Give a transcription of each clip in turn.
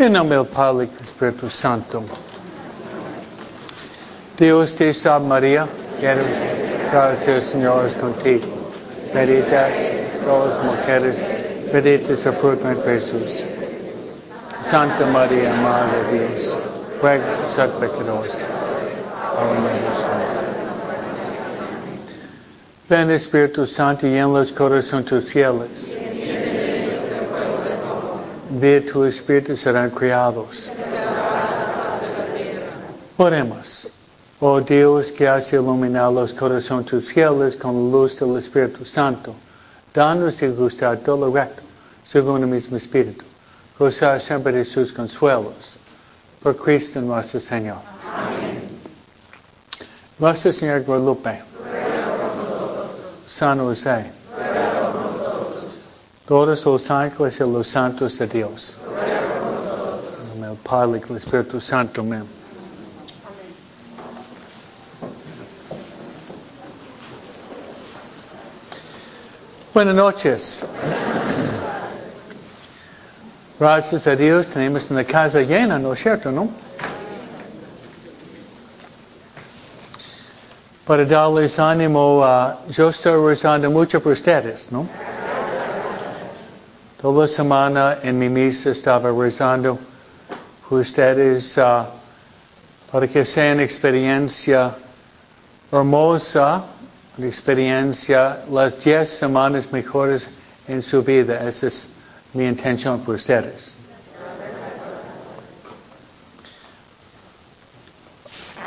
En nombre del Padre y del Espíritu Santo. Dios te salve María, llena de gracia, el Señor es contigo. Bendita todas las mujeres, bendito es el fruto de Jesús. Santa María, Madre de Dios, ruega por nosotros pecadores, ahora y en nuestra muerte. Ven Espíritu Santo y en los corazones tus fieles. Vía tu Espíritu serán criados. Oremos. Oh Dios que has iluminado los corazones tus fieles con la luz del Espíritu Santo, danos y gustar todo lo recto, según el mismo Espíritu, gozar siempre de sus consuelos. Por Cristo nuestro Señor. Amén. Nuestra Señora Guadalupe, San José, todos los ángeles y los santos de Dios. Del Padre y del Espíritu Santo. Amén. Buenas noches. Gracias a Dios tenemos una casa llena, ¿no es cierto, no? Para darles ánimo, ah, yo estoy rezando mucho por ustedes, ¿no? Toda semana en mi misa estaba rezando por ustedes ah, para que sea una experiencia hermosa, una experiencia, las 10 semanas mejores en su vida. Esa es mi intención por ustedes.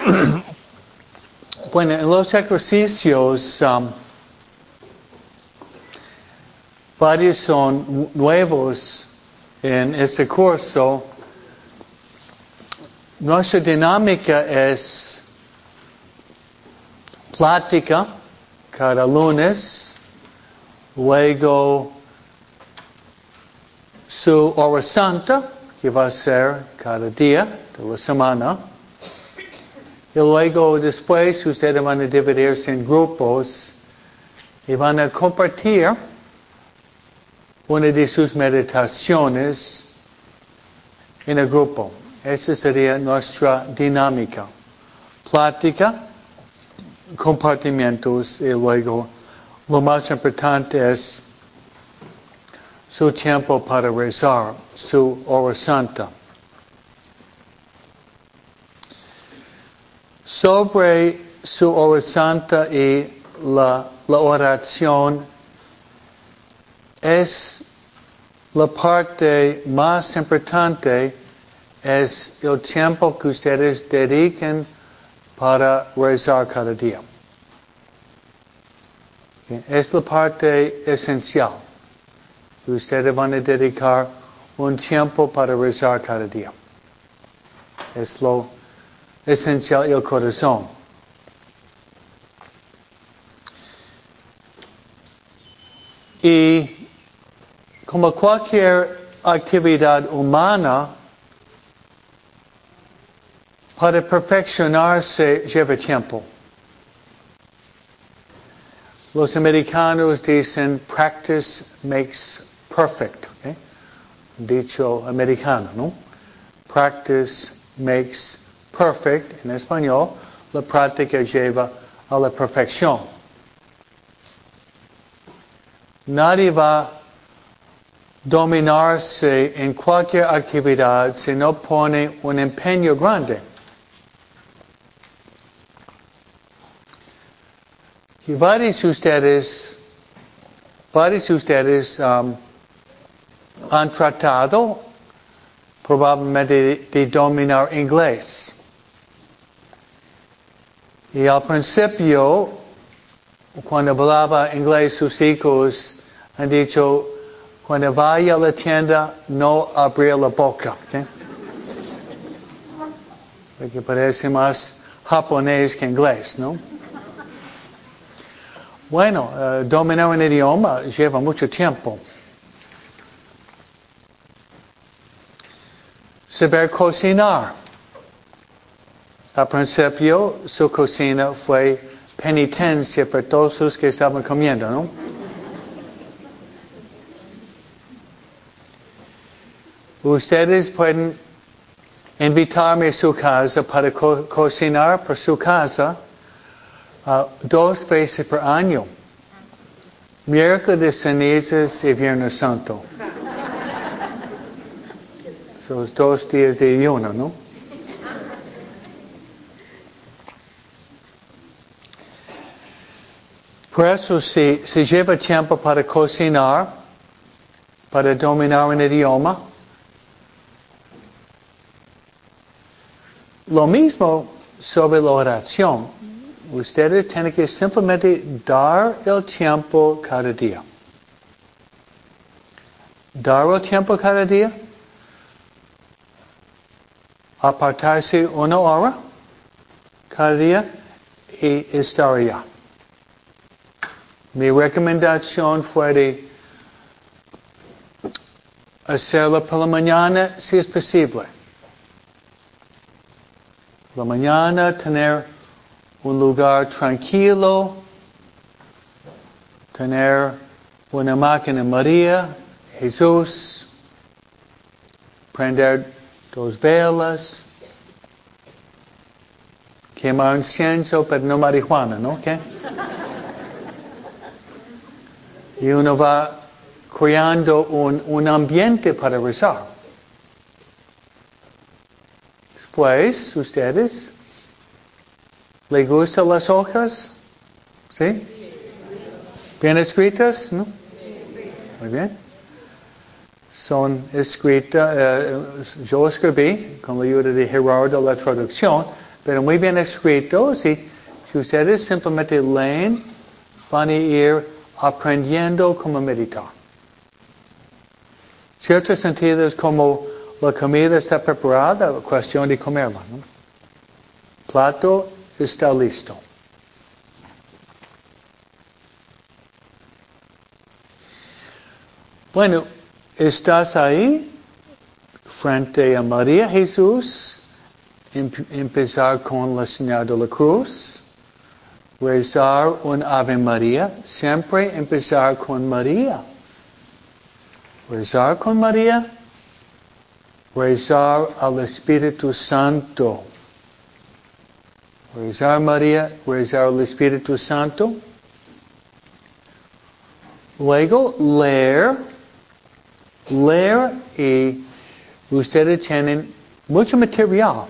Bueno, en los ejercicios, um, varios son nuevos en este curso. Nuestra dinámica es plática cada lunes, luego su hora santa, que va a ser cada día de la semana. Y luego después ustedes van a dividirse en grupos y van a compartir una de sus meditaciones en el grupo. Esa sería nuestra dinámica. Plática, compartimientos y luego lo más importante es su tiempo para rezar, su hora santa. Sobre su hora santa y la, la oración es la parte más importante es el tiempo que ustedes dediquen para rezar cada día. Es la parte esencial. Que ustedes van a dedicar un tiempo para rezar cada día. Es lo esencial el corazón. Y como cualquier actividad humana, para perfeccionarse lleva tiempo. Los americanos dicen practice makes perfect. Dicho americano, ¿no? Practice makes perfect. En español, la práctica lleva a la perfección. Nadie va dominarse en cualquier actividad si no pone un empeño grande. Y varios de ustedes, varios de ustedes um, han tratado probablemente de, de, dominar inglés. Y al principio, cuando hablaba inglés sus hijos han dicho, cuando vaya a la tienda, no abrir la boca. ¿okay? Porque parece más japonés que inglés, ¿no? Bueno, uh, dominar un idioma lleva mucho tiempo. Saber cocinar. Al principio, su cocina fue penitencia para todos los que estaban comiendo, ¿no? Ustedes pueden invitarme a su casa para co cocinar por su casa uh, dos veces por año. Miércoles de cenizas y Viernes Santo. Son dos días de ayuno, ¿no? Por eso, si, si lleva tiempo para cocinar, para dominar un idioma, lo mismo sobre la oración. Ustedes tienen que simplemente dar el tiempo cada día. Dar el tiempo cada día. Apartarse una hora cada día y estar allá. Mi recomendación fue de hacerlo por la mañana si es posible. La mañana tener un lugar tranquilo, tener una máquina María, Jesús, prender dos velas, quemar incienso, pero no marihuana, ¿no? ¿Qué? Y uno va creando un, un ambiente para rezar. Después, ustedes, ¿le gustan las hojas? ¿Sí? ¿Bien escritas? ¿No? Muy bien. Son escritas, eh, yo escribí con la ayuda de Gerardo la traducción, pero muy bien escritos y si ustedes simplemente leen, van a ir aprendiendo cómo meditar. Cierto sentido es como la comida está preparada, cuestión de comerla. Plato está listo. Bueno, estás ahí frente a María Jesús, empezar con la señal de la cruz rezar un Ave María, siempre empezar con María. Rezar con María, rezar al Espíritu Santo. Rezar María, rezar al Espíritu Santo. Luego leer, leer y ustedes tienen mucho material.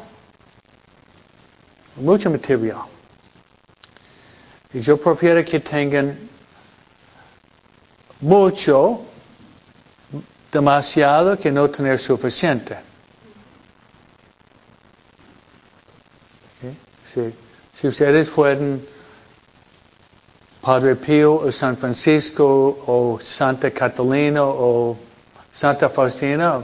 Mucho material. Y yo prefiero que tengan mucho, demasiado, que no tener suficiente. Si ustedes fueran Padre Pío o San Francisco o Santa Catalina o Santa Faustina,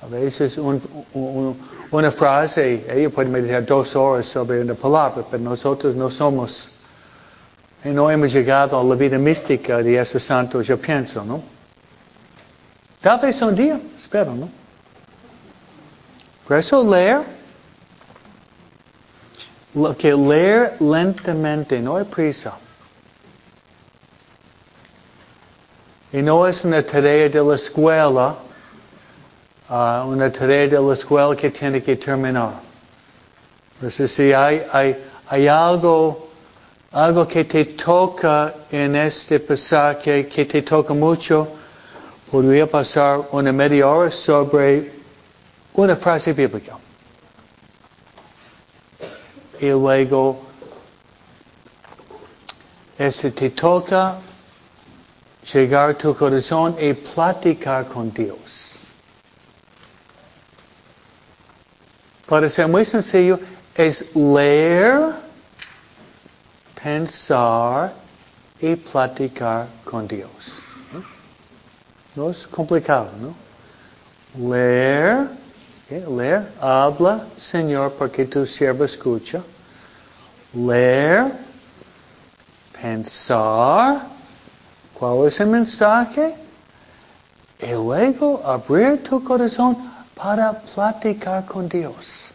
a veces un, un, una frase, ella puede meditar dos horas sobre una palabra, pero nosotros no somos y no hemos llegado a la vida mística de esos santos, yo pienso, ¿no? Tal vez un día, espero, ¿no? Por eso leer, lo que leer lentamente, no hay prisa. Y no es una tarea de la escuela, uh, una tarea de la escuela que tiene que terminar. Entonces, si hay, hay, hay algo algo que te toca en este pasaje, que te toca mucho, podría pasar una media hora sobre una frase bíblica. Y luego, este te toca llegar a tu corazón y platicar con Dios. Para ser muy sencillo, es leer pensar y platicar con Dios. No es complicado, ¿no? Leer, leer, habla, Señor, porque tu siervo escucha. Leer, pensar, ¿cuál es el mensaje? Y luego abrir tu corazón para platicar con Dios.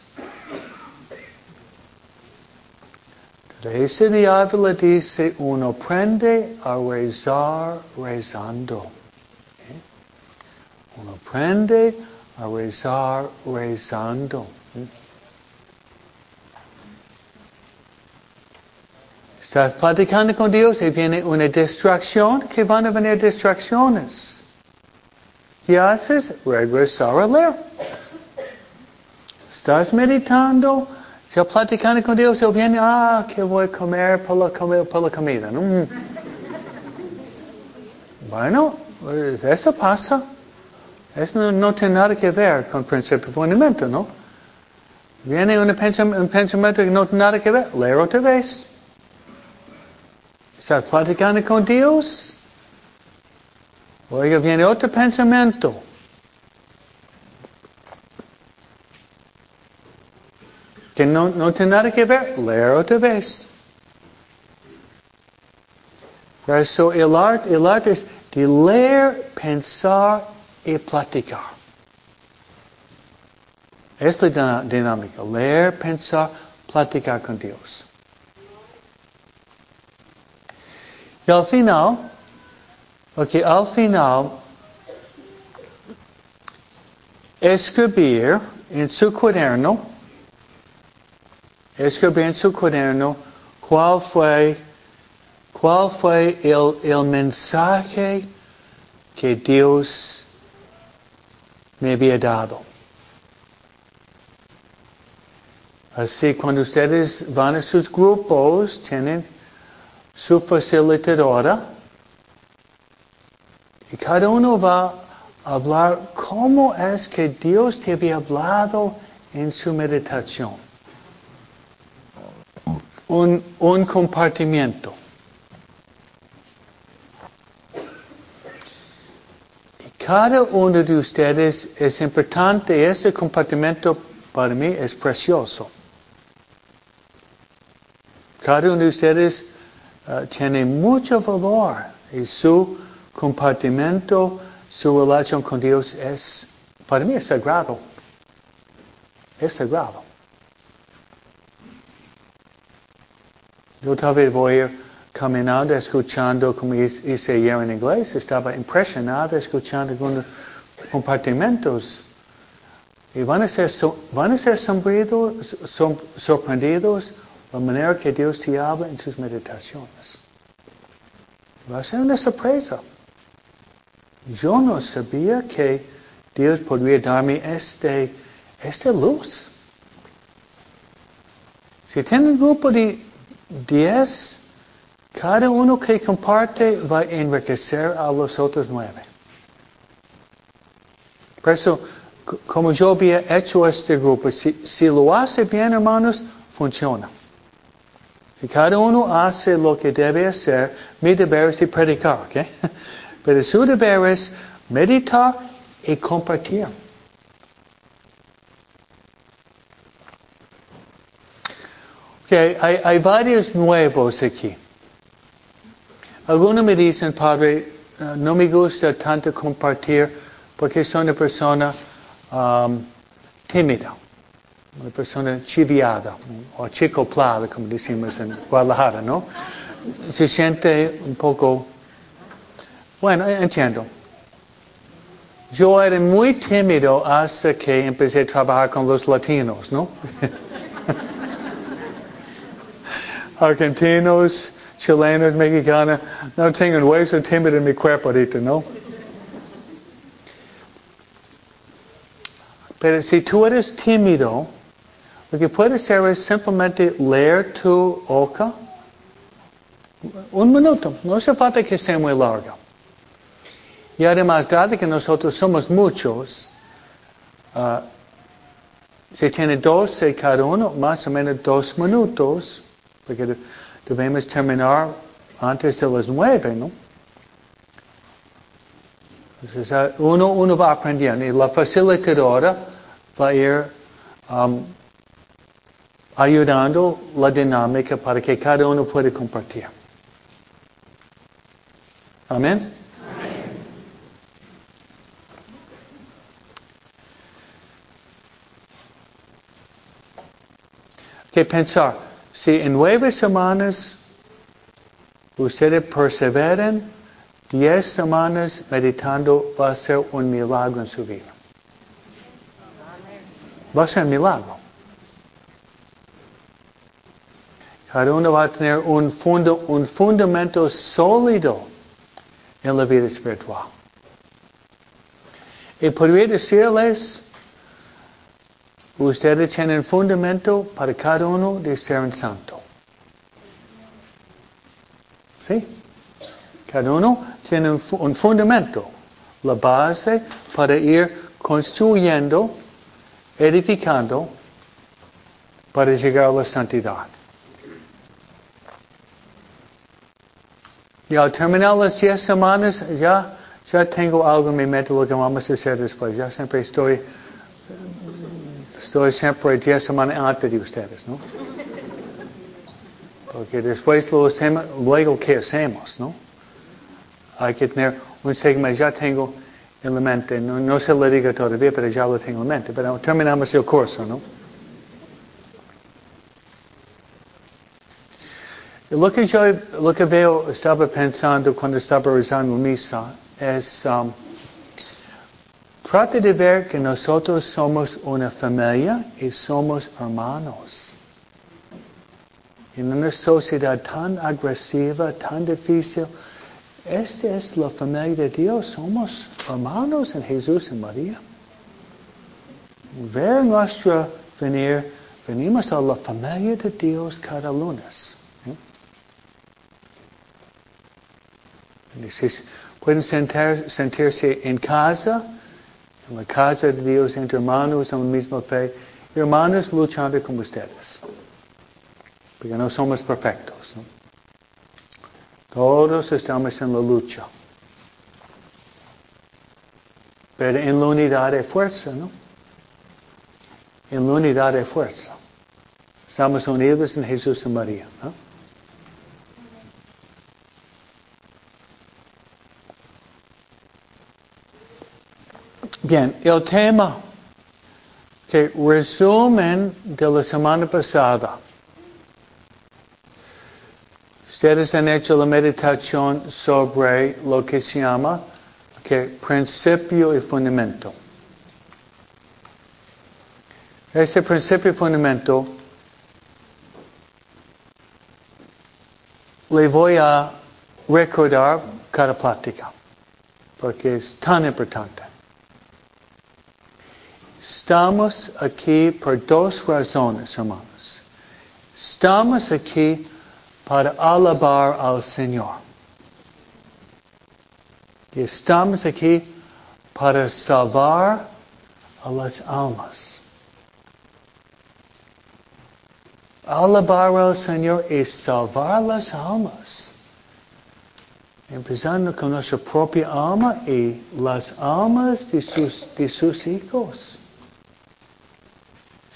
Ese diablo dice, uno aprende a rezar rezando. Uno aprende a rezar rezando. Estás platicando con Dios y viene una distracción, que van a venir distracciones. ¿Qué haces? Regresar a leer. Estás meditando, ya platicando con Dios y viene, ah, que voy a comer por la, por la comida. ¿no? Bueno, pues eso pasa. Eso no, tiene nada que ver con principio de fundamento, ¿no? Viene un pensamiento, que no tiene nada que ver, leer otra vez. Estás platicando con Dios. Luego viene otro pensamiento. Que no, no tiene nada que ver, leer otra vez. Por eso el arte, el arte es de leer, pensar y platicar. Es la dinámica. Leer, pensar, platicar con Dios. Y al final, porque al final, escribir en su cuaderno, escribir en su cuaderno cuál fue, cuál fue el, el mensaje que Dios me había dado. Así cuando ustedes van a sus grupos, tienen su facilitadora y cada uno va a hablar cómo es que Dios te había hablado en su meditación. Un, un compartimiento. Cada uno de ustedes es importante. Este compartimento para mí es precioso. Cada uno de ustedes uh, tiene mucho valor y su compartimento, su relación con Dios es, para mí es sagrado. Es sagrado. Yo tal vez voy a ir caminando, escuchando, como hice ayer en inglés, estaba impresionado escuchando algunos compartimentos. Y van a ser, van a ser sorprendidos, sorprendidos la manera que Dios te habla en sus meditaciones. Va a ser una sorpresa. Yo no sabía que Dios podría darme este, esta luz. Si tiene un grupo de 10 cada uno que comparte va a enriquecer a los otros nueve. Por eso, como yo había hecho este grupo, si, lo hace bien, hermanos, funciona. Si cada uno hace lo que debe hacer, mi deber es predicar, ¿ok? Pero su deber es meditar y compartir. Okay, hay, hay varios nuevos aquí. Algunos me dicen, Padre, eh, no me gusta tanto compartir porque soy una persona um, tímida, una persona chiviada o chicoplada, como decimos en Guadalajara, ¿no? Se siente un poco... Bueno, entiendo. Yo era muy tímido hasta que empecé a trabajar con los latinos, ¿no? Argentinos, chilenos, mexicanos, no tengo un hueso tímido en mi cuerpo ahorita, ¿no? Pero si tú eres tímido, lo que puedes hacer es simplemente leer tu hoja. Un minuto, no hace falta que sea muy largo. Y además, dado que nosotros somos muchos, uh, si tiene doce cada uno, más o menos dos minutos, porque debemos terminar antes de las nueve, ¿no? Entonces, ah, uno, uno va aprendiendo y la facilitadora va a ir um, ayudando la dinámica para que cada uno pueda compartir. Amén. Que pensar. Si en nueve semanas ustedes perseveren, diez semanas meditando va a ser un milagro en su vida. Va a ser milagro. Cada uno va a tener un, fundo, un fundamento sólido en la vida espiritual. Y podría decirles, ustedes tienen fundamento para cada uno de ser un santo. ¿Sí? Cada uno tiene un, un fundamento, la base para ir construyendo, edificando, para llegar a la santidad. Y al terminar las 10 semanas, ya, ya tengo algo en mi mente lo que vamos a hacer después. Ya siempre estoy, estoy siempre 10 semanas antes de ustedes, ¿no? Porque después lo hacemos, luego ¿qué hacemos, no? Hay que tener un segmento, ya tengo en la mente, no, no se lo diga todavía, pero ya lo tengo en mente. Pero terminamos el curso, ¿no? Lo que yo, lo que veo, estaba pensando cuando estaba rezando misa, es, um, trata de ver que nosotros somos una familia y somos hermanos. En una sociedad tan agresiva, tan difícil, esta es la familia de Dios, somos hermanos en Jesús y María. Ver nuestra venir, venimos a la familia de Dios cada lunes. pueden sentirse en casa, en la casa de Dios, entre hermanos en la misma fe, hermanos luchando con ustedes. Porque no somos perfectos. Todos estamos en la lucha. Pero en la unidad de fuerza, ¿no? En la unidad de fuerza. Estamos unidos en Jesús y María, ¿no? Bien, el tema que resumen de la semana pasada. Ustedes han hecho la meditación sobre lo que se llama que principio y fundamento. Ese principio y fundamento le voy a recordar cada plática, porque es tan importante. Estamos aquí por dos razones, hermanos. Estamos aquí para alabar al Señor. Y estamos aquí para salvar a las almas. Alabar al Señor es salvar las almas. Empezando con nuestra propia alma y las almas de sus, de sus hijos.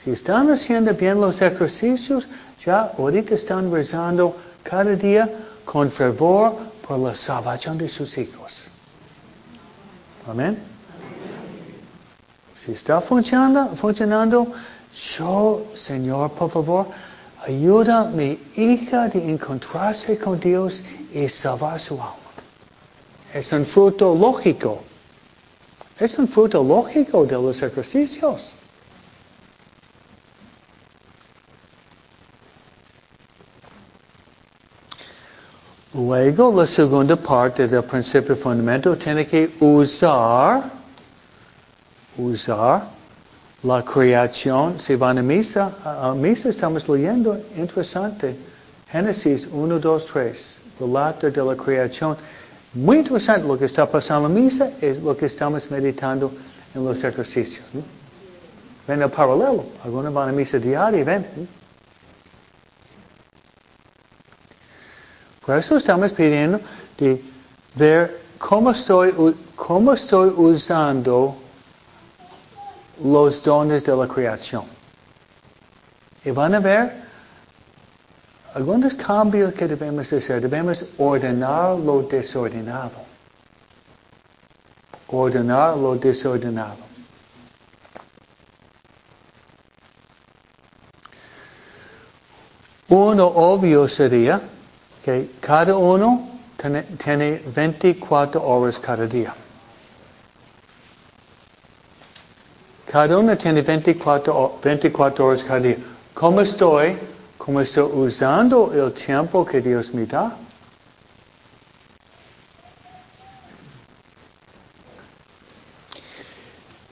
Si están haciendo bien los ejercicios, ya ahorita están rezando cada día con fervor por la salvación de sus hijos. Amén. Si está funcionando, funcionando, yo, Señor, por favor, ayuda a mi hija de encontrarse con Dios y salvar su alma. Es un fruto lógico. Es un fruto lógico de los ejercicios. Luego, la segunda parte del principio fundamental tiene que usar, usar la creación. Si van a misa, a misa estamos leyendo, interesante, Génesis 1, 2, 3, relato de la creación. Muy interesante lo que está pasando en la misa es lo que estamos meditando en los ejercicios. Ven el paralelo. Algunos van a misa diaria ven. Por eso estamos pidiendo de ver cómo estoy, cómo estoy usando los dones de la creación. Y van a ver algunos cambios que debemos hacer. Debemos ordenar lo desordenado. Ordenar lo desordenado. Uno obvio sería cada uno tiene 24 horas cada día. Cada uno tiene 24, 24 horas cada día. ¿Cómo estoy? ¿Cómo estoy usando el tiempo que Dios me da?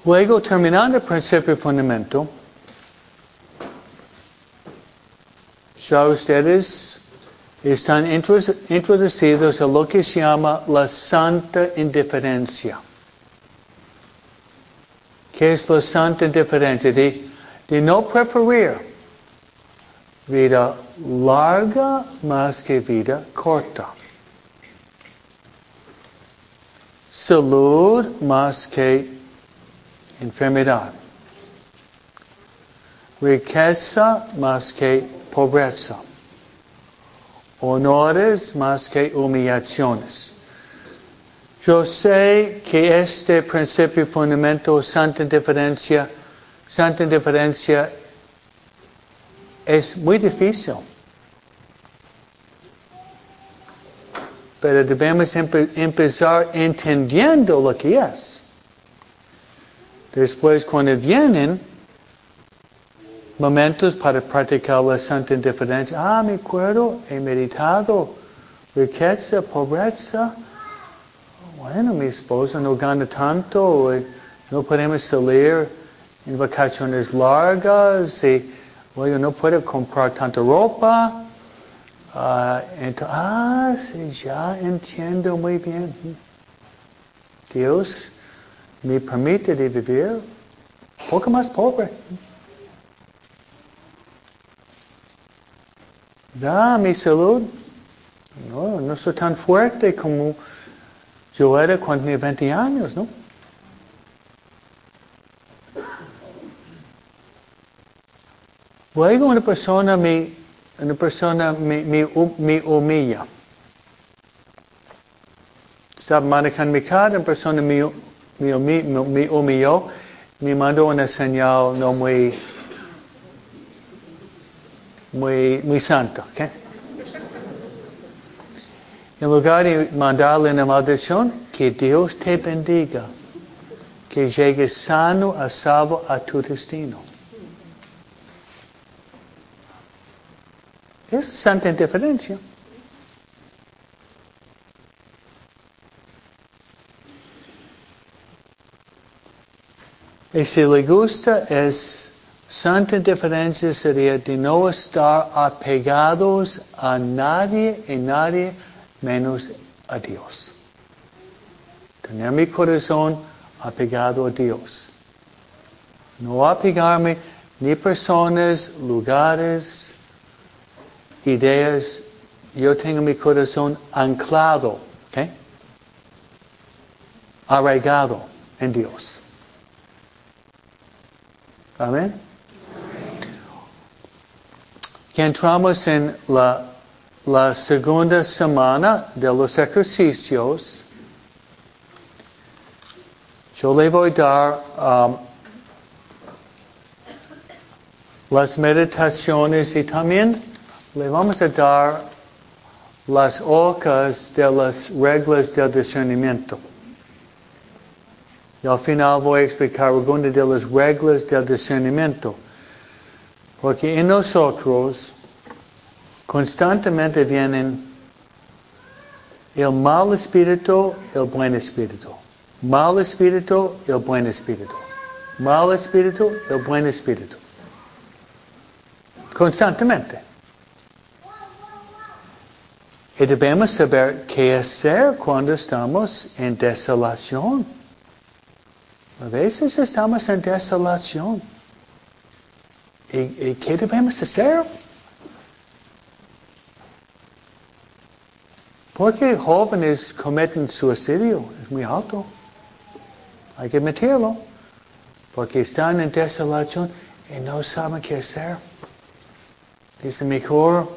Luego, terminando el principio fundamental, ya ustedes están introducidos a lo que se llama la santa indiferencia. ¿Qué es la santa indiferencia? De, de no preferir vida larga más que vida corta. Salud más que enfermedad. Riqueza más que pobreza. Honores más que humillaciones. Yo sé que este principio fundamental, santa indiferencia, santa indiferencia es muy difícil. Pero debemos empezar entendiendo lo que es. Después, cuando vienen momentos para practicar la santa indiferencia, ah, me acuerdo, he meditado, riqueza, pobreza. Bueno, mi esposa no gana tanto, no podemos salir en vacaciones largas, y bueno, no puedo comprar tanta ropa. Uh, entonces, ah, sí, ya entiendo muy bien. Dios me permite de vivir poco más pobre. Da mi salud. No, no soy tan fuerte como yo era cuando tenía 20 años, ¿no? Luego una persona me, una persona me, me, me humilla. Estaba manejando mi carro, una persona me, me, me, me humilló, me mandó una señal no muy, muy, muy santa. ¿okay? En lugar de mandarle una maldición, que Dios te bendiga, que llegues sano a salvo a tu destino. Es santa indiferencia. Y si le gusta es santa indiferencia sería de no estar apegados a nadie y nadie menos a Dios. Tener mi corazón apegado a Dios. No apegarme ni personas, lugares, ideas. Yo tengo mi corazón anclado, ¿ok? Arraigado en Dios. Amén. Que entramos en la, la segunda semana de los ejercicios. Yo le voy a dar um, las meditaciones y también le vamos a dar las hojas de las reglas del discernimiento. Y al final voy a explicar algunas de las reglas del discernimiento. Porque en nosotros constantemente vienen el mal espíritu, el buen espíritu. Mal espíritu, el buen espíritu. Mal espíritu, el buen espíritu. Constantemente. Y debemos saber qué hacer cuando estamos en desolación. A veces estamos en desolación. ¿Y, qué debemos hacer? Porque jóvenes cometen suicidio, es muy alto. Hay que meterlo. Porque están en desolación y no saben qué hacer. Dice mejor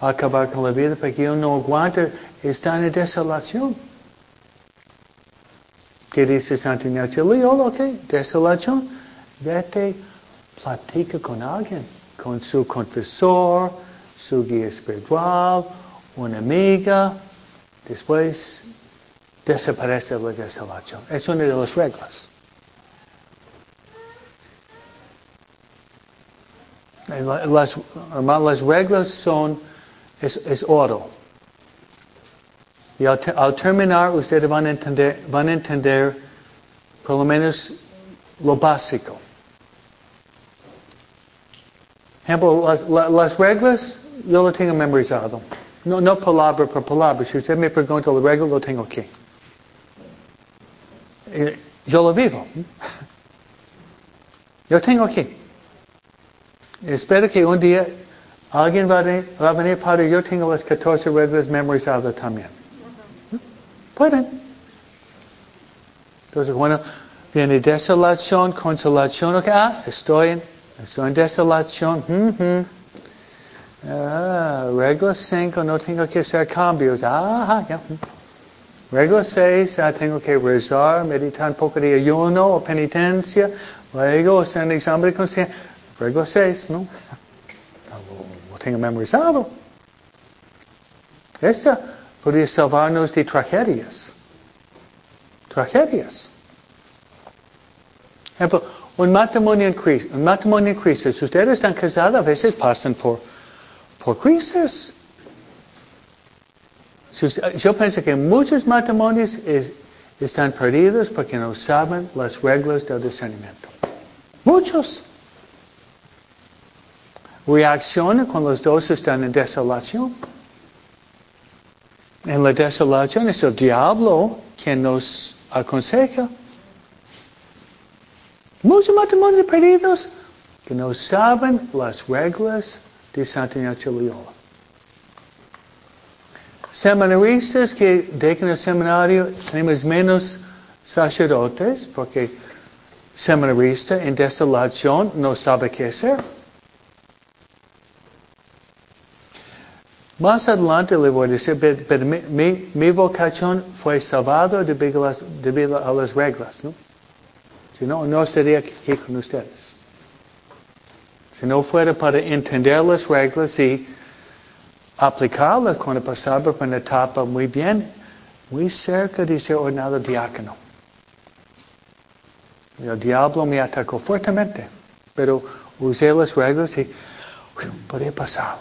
acabar con la vida porque yo no aguanta estar en desolación. ¿Qué dice Santo Ignacio Loyola? Ok, desolación. Vete, platica con alguien, con su confesor, su guía espiritual, una amiga. Después desaparece la desolación. Es una de las reglas. Las, reglas son, es, es oro. Y al, al, terminar, ustedes van a, entender, van a entender por lo menos lo básico. Ejemplo, las, las reglas yo lo tengo memorizado. No, no palabra por palabra. Si usted me pregunta la regla, lo tengo aquí. Yo lo vivo. Yo tengo aquí. Espero que un día alguien va a, venir, para yo tengo las 14 reglas memorizadas también. Pueden. Entonces, bueno, viene desolación, consolación. Okay. Ah, estoy en, en desolación. Mm Ah, regla 5, no tengo que hacer cambios. Ah, ya. Regla 6, ah, tengo que rezar, meditar un poco de ayuno o penitencia. Luego hacer un examen de conciencia. Regla 6, ¿no? Lo tengo memorizado. Esta podría salvarnos de tragedias. Tragedias. Ejemplo, un matrimonio en crisis. Un matrimonio en. Ustedes están casados, a veces pasan por por crisis. Yo pienso que muchos matrimonios están perdidos porque no saben las reglas del discernimiento. Muchos. Reaccionan cuando los dos están en desolación. En la desolación es el diablo quien nos aconseja. Muchos matrimonios perdidos que no saben las reglas de Santa Ignacio Loyola. Seminaristas que dejan el seminario, tenemos menos sacerdotes porque seminarista en desolación no sabe qué hacer. Más adelante le voy a decir, pero mi, mi, vocación fue salvado debido a, las, debido a las reglas, ¿no? Si no, no estaría aquí con ustedes. Si no fuera para entender las reglas y aplicarlas cuando pasaba por una etapa muy bien, muy cerca de ser ordenado diácono. El diablo me atacó fuertemente, pero usé las reglas y podía pasar.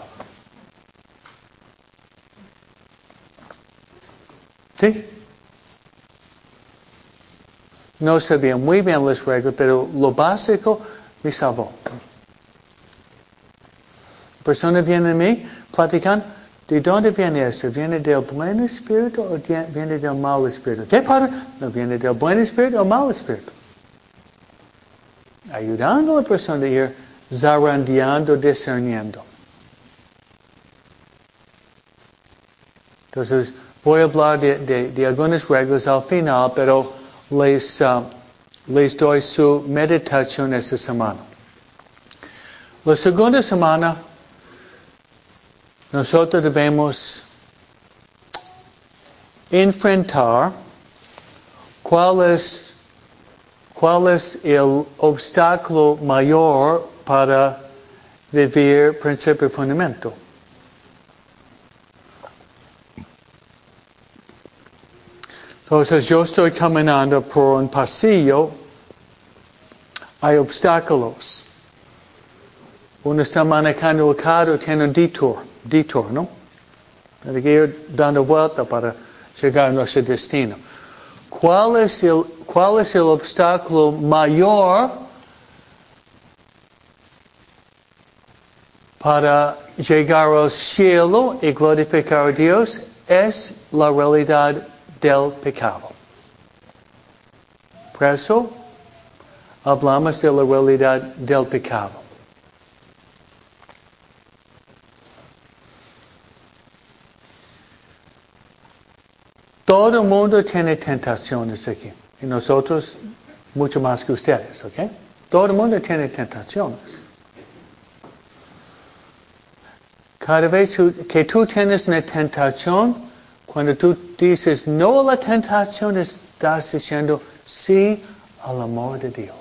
¿Sí? No sabía muy bien las reglas, pero lo básico me salvó persona viene a mí, platican, ¿de dónde viene eso? ¿Viene del buen espíritu o viene del mal espíritu? ¿Qué para? No viene del buen espíritu o mal espíritu. Ayudando a la persona a ir zarandeando, discerniendo. Entonces, voy a hablar de, algunas reglas al final, pero les, uh, les doy su meditación esta semana. La segunda semana nosotros debemos enfrentar cuál es, cuál es el obstáculo mayor para vivir principio y fundamento. Entonces yo estoy caminando por un pasillo, hay obstáculos. Uno está manejando el carro, tiene un detour detour, ¿no? Hay que ir dando vuelta para llegar a nuestro destino. ¿Cuál es el, cuál es el obstáculo mayor para llegar al cielo y glorificar a Dios? Es la realidad del pecado. Por eso hablamos de la realidad del pecado. Todo el mundo tiene tentaciones aquí. Y nosotros mucho más que ustedes, ¿ok? Todo el mundo tiene tentaciones. Cada vez que tú tienes una tentación, cuando tú dices no a la tentación, estás diciendo sí al amor de Dios.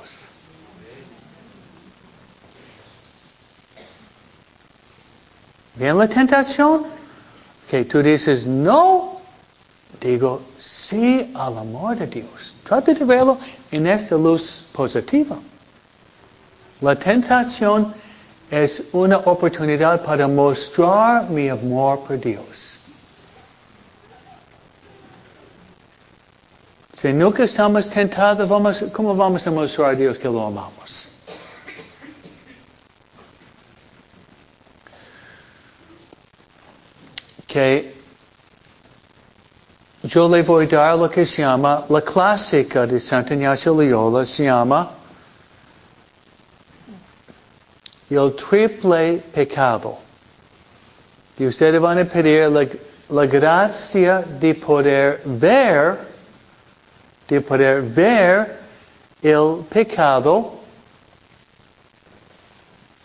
¿Bien la tentación? Que tú dices no Digo, sí al amor de Dios. Trata de verlo en esta luz positiva. La tentación es una oportunidad para mostrar mi amor por Dios. Si nunca estamos tentados, vamos, ¿cómo vamos a mostrar a Dios que lo amamos? Que yo le voy a dar lo que se llama la clásica de Santa Ignacio Loyola, se llama el triple pecado. Y ustedes van a pedir la, la gracia de poder ver, de poder ver el pecado,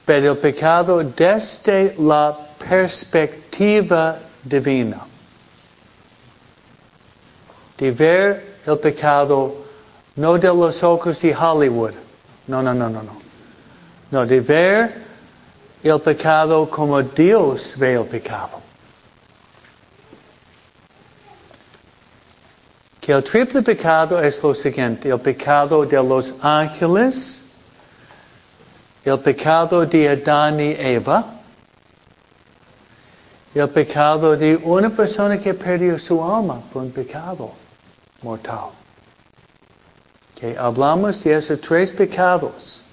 pero el pecado desde la perspectiva divina. De ver el pecado no de los ojos de Hollywood. No, no, no, no, no. No, de ver el pecado como Dios ve el pecado. Que el triple pecado es lo siguiente, el pecado de los ángeles, el pecado de Adán y Eva, el pecado de una persona que perdió su alma por un pecado mortal. Que hablamos de esos tres pecados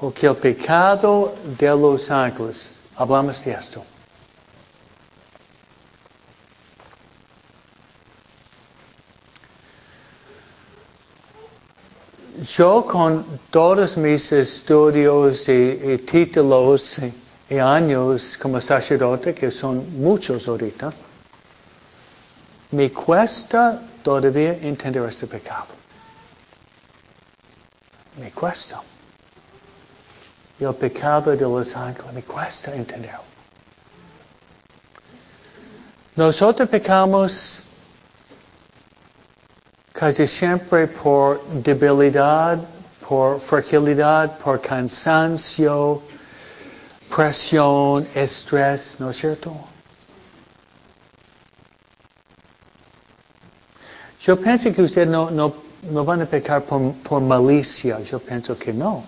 o que el pecado de los ángeles, hablamos de esto. Yo con todos mis estudios y, títulos y, años como sacerdote, que son muchos ahorita, me cuesta todavía entender este pecado. Me cuesta el pecado de los ángeles. Me cuesta entender. Nosotros pecamos casi siempre por debilidad, por fragilidad, por cansancio, presión, estrés, ¿no es cierto? Yo pienso que ustedes no, no, no van a pecar por, por malicia. Yo pienso que no.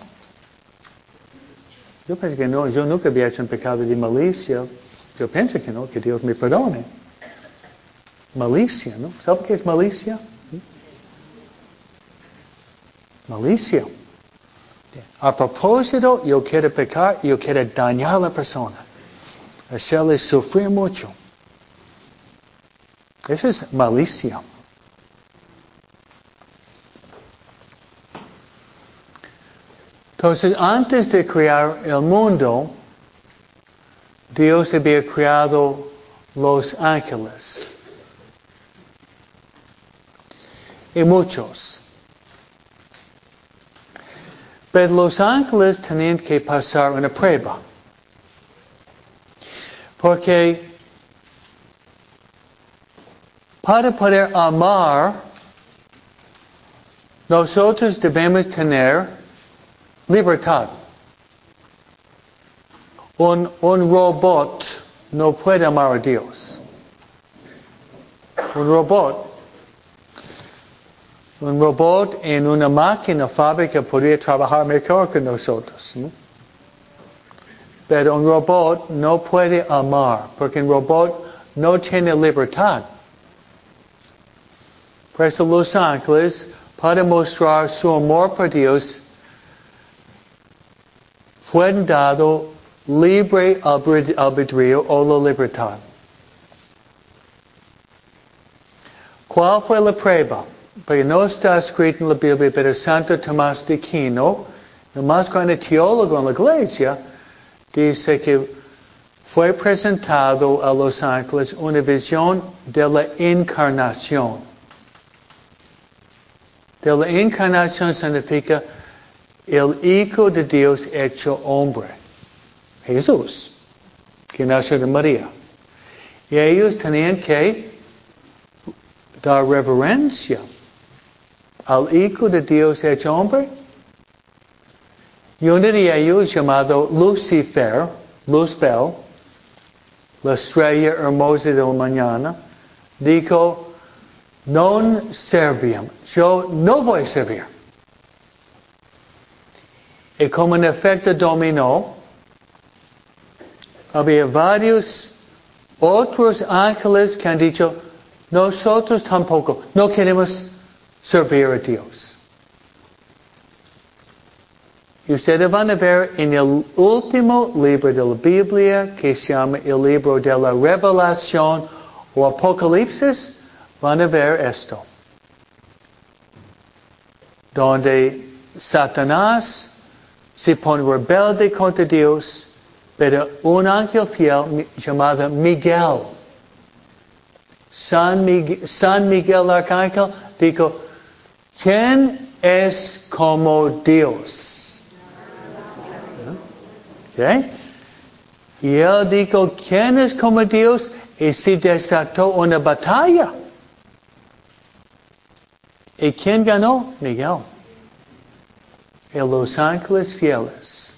Yo pienso que no, yo nunca había hecho un pecado de malicia. Yo pienso que no, que Dios me perdone. Malicia, ¿no? ¿Sabe qué es malicia? Malicia. A propósito, yo quiero pecar, yo quiero dañar a la persona. Hacerle sufrir mucho. Eso es malicia. Entonces, antes de crear el mundo, Dios había creado los ángeles. Y muchos. Pero los ángeles tenían que pasar una prueba. Porque para poder amar, nosotros debemos tener libertad. Un, un robot no puede amar a Dios. Un robot, un robot en una máquina fábrica podría trabajar mejor que nosotros. Pero un robot no puede amar, porque un robot no tiene libertad. Por eso los ángeles, para mostrar su amor por Dios, fue dado libre albedrío o la libertad. ¿Cuál fue la prueba? Porque no está escrito en la Biblia, pero Santo Tomás de Aquino, el más grande teólogo en la iglesia, dice que fue presentado a los ángeles una visión de la encarnación. De la encarnación significa el Hijo de Dios hecho hombre, Jesús, que nació de María. Y ellos tenían que dar reverencia al Hijo de Dios hecho hombre. Y uno de ellos, llamado Lucifer, Luzbel, la estrella hermosa de la mañana, dijo, non serviam, yo no voy a servir. Y como un efecto dominó, había varios otros ángeles que han dicho, nosotros tampoco, no queremos servir a Dios. Y ustedes van a ver en el último libro de la Biblia, que se llama el libro de la Revelación o Apocalipsis, van a ver esto. Donde Satanás se pone rebelde contra Dios, pero un ángel fiel llamado Miguel, San Miguel, San Miguel Arcángel, dijo, ¿quién es como Dios? ¿Okay? Y él dijo, ¿quién es como Dios? Y se desató una batalla. ¿Y quién ganó? Miguel en los ángeles fieles.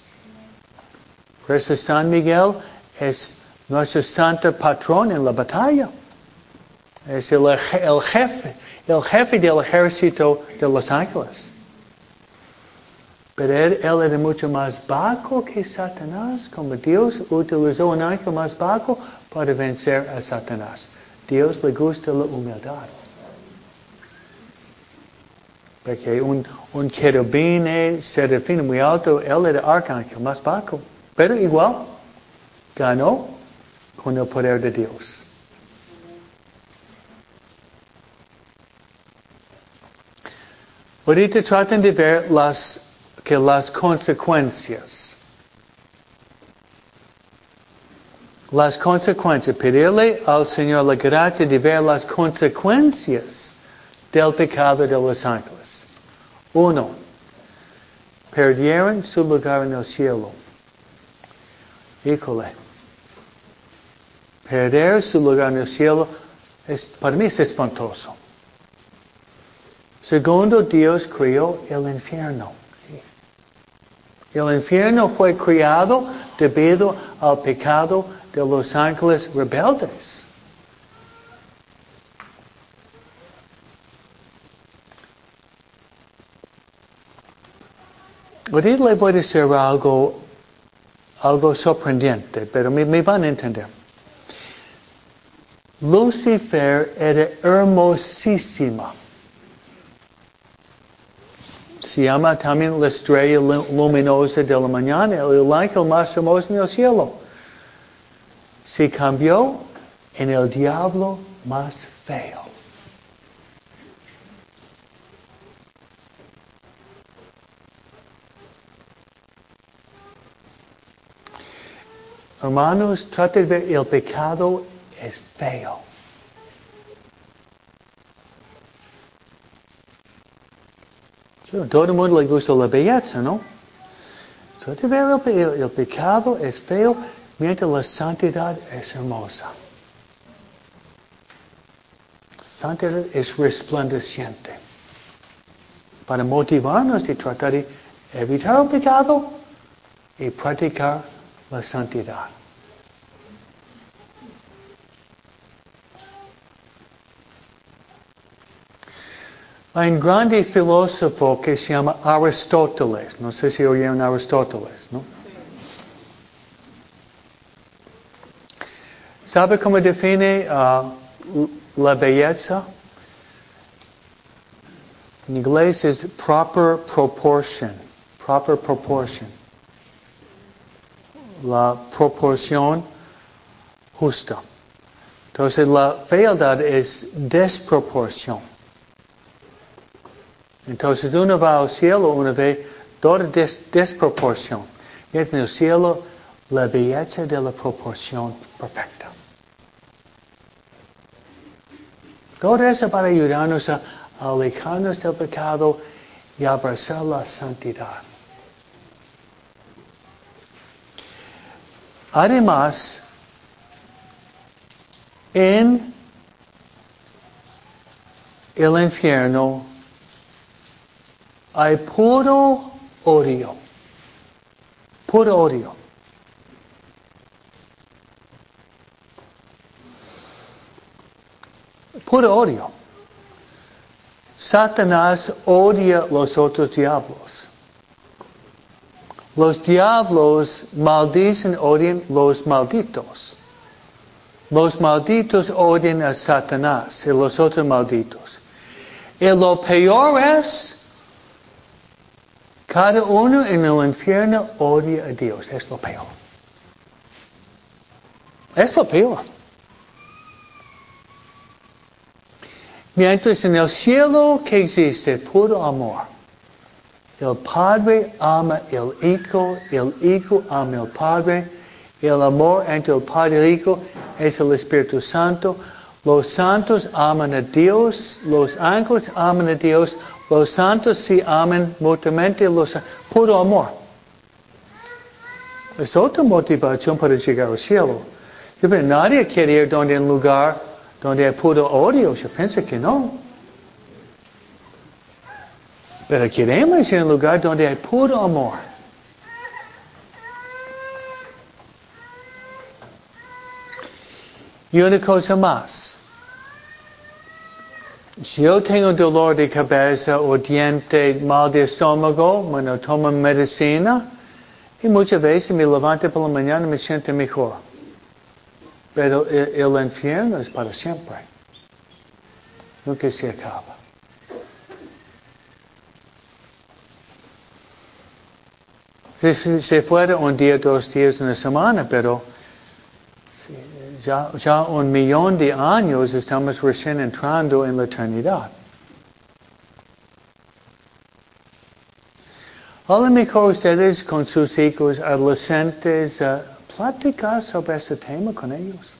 Por San Miguel es nuestro santo patrón en la batalla. Es el, jefe, el jefe del ejército de los ángeles. Pero él, era mucho más bajo que Satanás, como Dios utilizó un ángel más bajo para vencer a Satanás. Dios le gusta la humildad. Porque un, un querubín serafín muy alto, él era arcángel más bajo. Pero igual, ganó con el poder de Dios. Ahorita traten de ver las, que las consecuencias. Las consecuencias. Pedirle al Señor la gracia de ver las consecuencias del pecado de los ángeles. Uno, perdieron su lugar en el cielo. Híjole. Perder su lugar en el cielo es, para mí es espantoso. Segundo, Dios creó el infierno. El infierno fue creado debido al pecado de los ángeles rebeldes. Ahorita le voy a decir algo, algo sorprendente, pero me, me van a entender. Lucifer era hermosísima. Se llama también la estrella luminosa de la mañana, el ángel más hermoso en el cielo. Se cambió en el diablo más feo. Hermanos, traten de ver, el pecado es feo. Todo el mundo le gusta la belleza, ¿no? De ver, el, el pecado es feo, mientras la santidad es hermosa. Santidad es resplandeciente. Para motivarnos de tratar de evitar el pecado y practicar la santidad. Hay un grande filósofo que se llama Aristóteles. No sé si oyeron Aristóteles, ¿no? ¿Sabe cómo define uh, la belleza? En inglés es proper proportion. Proper proportion la proporción justa. Entonces la fealdad es desproporción. Entonces uno va al cielo, uno ve toda desproporción. Y en el cielo la belleza de la proporción perfecta. Todo eso para ayudarnos a alejarnos del pecado y abrazar la santidad. Además, en el infierno hay puro odio. Puro odio. Puro odio. Satanás odia los otros diablos. Los diablos maldicen, odian los malditos. Los malditos odian a Satanás y los otros malditos. Y lo peor es, cada uno en el infierno odia a Dios. Es lo peor. Es lo peor. Mientras en el cielo que existe puro amor. El Padre ama el Hijo, el Hijo ama el Padre, el amor entre el Padre y el Hijo es el Espíritu Santo. Los santos aman a Dios, los ángeles aman a Dios, los santos sí aman mutuamente, los puro amor. Es otra motivación para llegar al cielo. Nadie quiere ir donde un lugar donde hay puro odio. Yo pienso que no. Pero queremos ir a un lugar donde hay puro amor. Y una cosa más. Si yo tengo dolor de cabeza o diente, mal de estómago, bueno, tomo medicina y muchas veces me levanto por la mañana y me siento mejor. Pero el, infierno es para siempre. Nunca se acaba. Si se fuera un día, dos días, una semana, pero ya, un millón de años estamos recién entrando en la eternidad. A ustedes con sus hijos adolescentes uh, sobre este tema con ellos.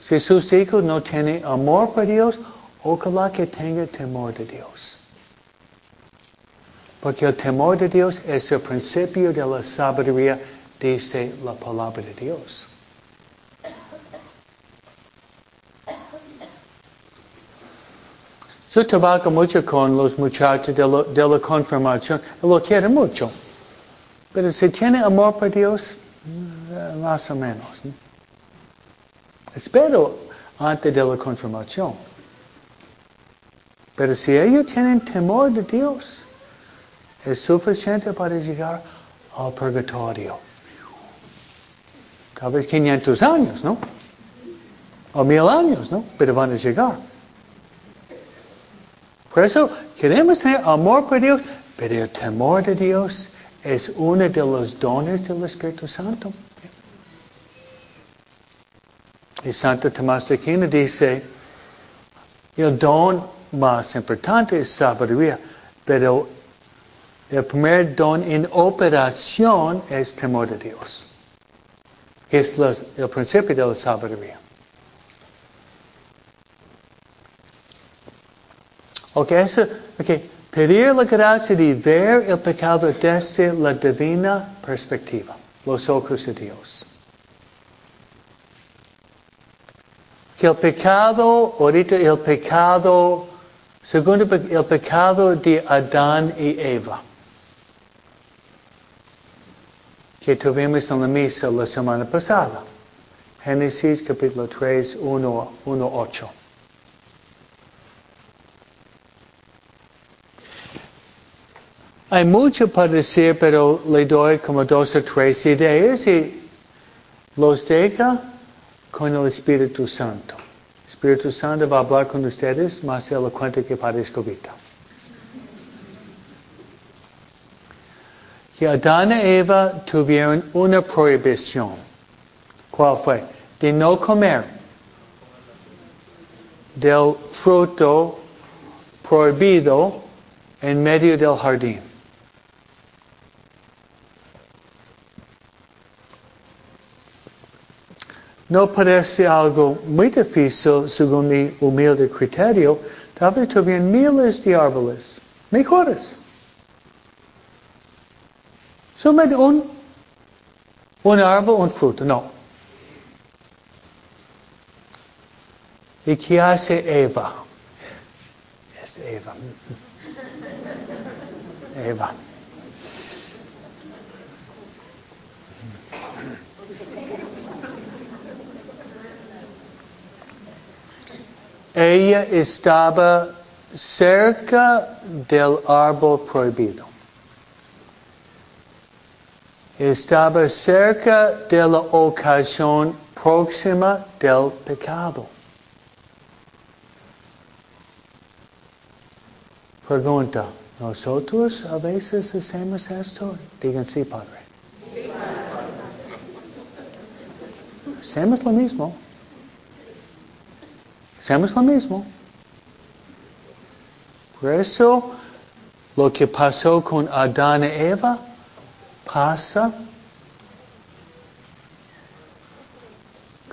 Si sus hijos no tienen amor por Dios, ojalá que tengan temor de Dios. Porque el temor de Dios es el principio de la sabiduría, dice la palabra de Dios. Yo trabajo mucho con los muchachos de, la confirmación, lo quiero mucho. Pero si tiene amor por Dios, eh, más o menos. Espero antes de la confirmación. Pero si ellos tienen temor de Dios, es suficiente para llegar al purgatorio. Tal vez 500 años, ¿no? O mil años, ¿no? Pero van a llegar. Por eso queremos tener amor por Dios, pero el temor de Dios es uno de los dones del Espíritu Santo. Y Santo Tomás de Aquino dice, el don más importante es sabiduría, pero el primer don en operación es temor de Dios. Es el principio de la sabiduría. Ok, eso, okay. Pedir la gracia de ver el pecado desde la divina perspectiva, los ojos de Dios. Que el pecado, ahorita el pecado, segundo el pecado de Adán y Eva. que tuvimos en la misa la semana pasada. Génesis capítulo 3, 1, 1 8. Hay mucho para decir, pero le doy como dos o tres ideas y los deja con el Espíritu Santo. El Espíritu Santo va a hablar con ustedes más elocuente que Padre Escobita. que Adán y Eva tuvieron una prohibición. ¿Cuál fue? De no comer del fruto prohibido en medio del jardín. No parece algo muy difícil según mi humilde criterio. Tal vez tuvieron miles de árboles mejores. Solamente un, un árbol, un fruto, no. ¿Y qué hace Eva? Es Eva. Eva. Ella estaba cerca del árbol prohibido. estaba cerca de la ocasión próxima del pecado. Pregunta, ¿nosotros a veces hacemos esto? Digan sí, Padre. Hacemos lo mismo. Hacemos lo mismo. Por eso, lo que pasó con Adán y Eva pasa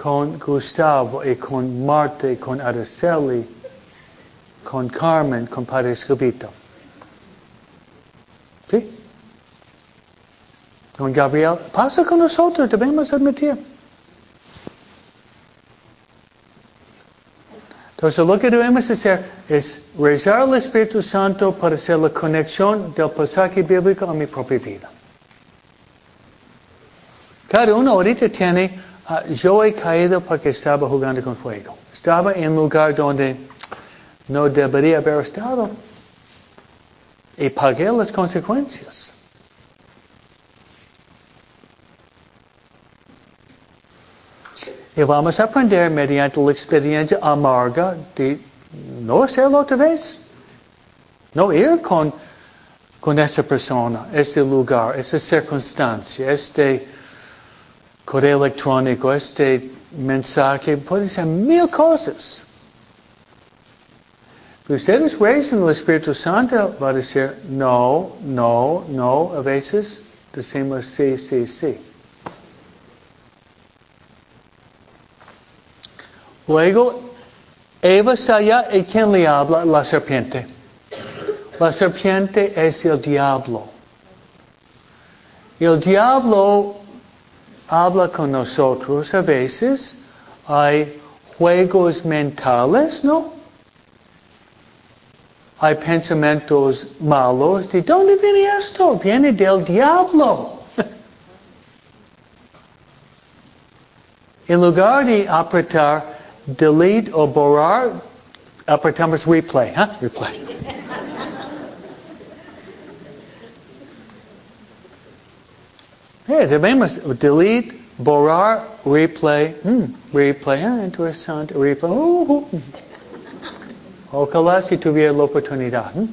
con Gustavo y con Marta y con Araceli, con Carmen, con Padre Escobito. ¿Sí? Con Gabriel. Pasa con nosotros, debemos admitir. Entonces lo que debemos hacer es rezar al Espíritu Santo para hacer la conexión del pasaje bíblico a mi propia vida. Cada uno ahorita tiene, uh, yo he caído porque estaba jugando con fuego. Estaba en un lugar donde no debería haber estado. Y pagué las consecuencias. Y vamos a aprender mediante la experiencia amarga de no hacerlo otra vez. No ir con, con esta persona, este lugar, esta circunstancia, este correo electrónico, este mensaje, puede ser mil cosas. Ustedes rezan el Espíritu Santo, va a decir no, no, no, a veces decimos sí, sí, sí. Luego, Eva está allá y ¿quién le habla? La serpiente. La serpiente es el diablo. El diablo habla con nosotros a veces. Hay juegos mentales, ¿no? Hay pensamientos malos. ¿De dónde viene esto? Viene del diablo. en lugar de apretar delete o borrar, apretamos replay, ¿eh? Replay. Eh, debemos delete, borrar, replay, mm, replay, ah, interesante, replay. Uh, uh. Ojalá si tuviera la oportunidad. ¿eh?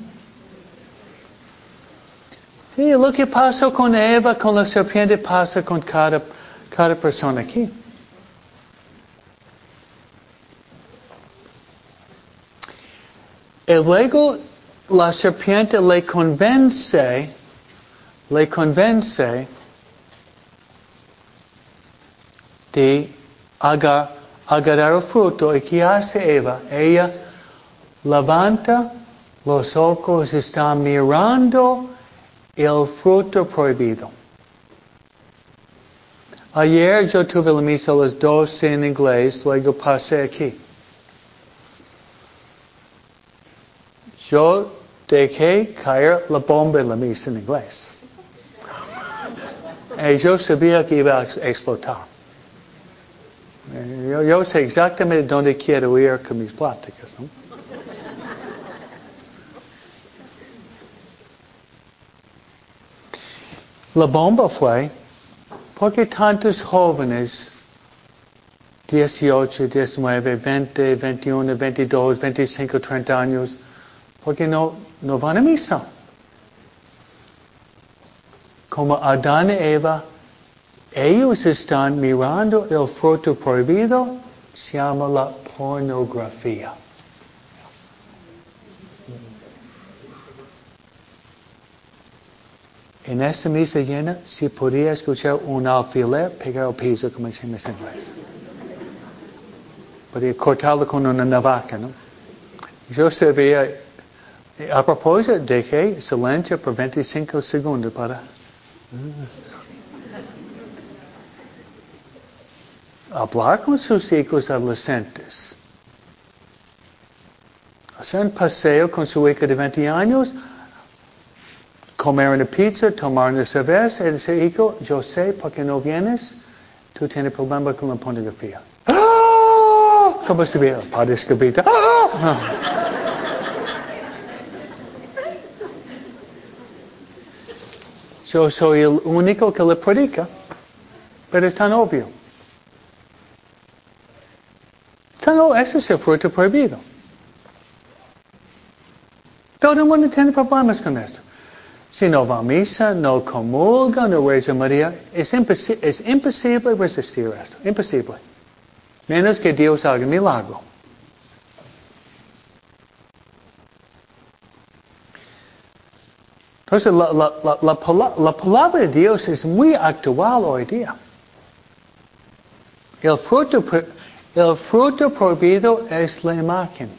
Sí, lo que pasó con Eva, con la serpiente, pasa con cada, cada persona aquí. Y luego la serpiente le convence, le convence de agar, agarrar el fruto. ¿Y qué hace Eva? Ella levanta los ojos, está mirando el fruto prohibido. Ayer yo tuve la misa a las 12 en inglés, luego pasé aquí. Yo dejé caer la bomba en la misa en inglés. Y yo sabía que iba a explotar. Yo, yo sé exactamente dónde quiero ir con mis pláticas. ¿no? La bomba fue porque tantos jóvenes, 18, 19, 20, 21, 22, 25, 30 años, porque no, no van a misa. Como Adán y Eva, ellos están mirando el fruto prohibido, se llama la pornografía. En esta misa llena, si podía escuchar un alfiler pegar el piso, como decimos en inglés. Podía cortarlo con una navaja, ¿no? Yo sabía a propósito, dejé silencio por 25 segundos para... Hablar con sus hijos adolescentes. Hacer un paseo con su hija de 20 años. Comer una pizza, tomar una cerveza y decir, hijo, yo sé por qué no vienes. Tú tienes problema con la pornografía. ¡Ah! ¿Cómo se ve? Padre Escobita. ¡Ah! Yo soy el único que le predica, pero es tan obvio. No, ese es el fruto prohibido. Todo el mundo tiene problemas con esto. Si no va a misa, no comulga, no reza María, es, es imposible resistir esto. Imposible. Menos que Dios haga milagro. Entonces, la, la, la, la, palabra de Dios es muy actual hoy día. El fruto, el fruto prohibido es la imagen.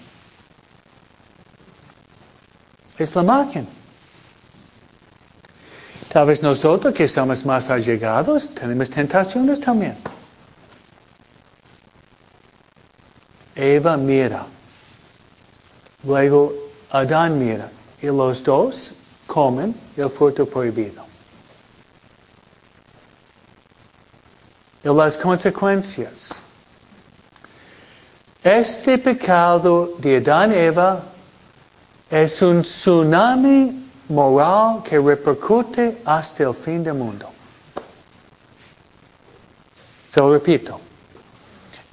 Es la imagen. Tal vez nosotros que estamos más allegados tenemos tentaciones también. Eva mira. Luego Adán mira. Y los dos comen el fruto prohibido. Y las consecuencias. Este pecado de Adán y Eva es un tsunami moral que repercute hasta el fin del mundo. Se lo repito.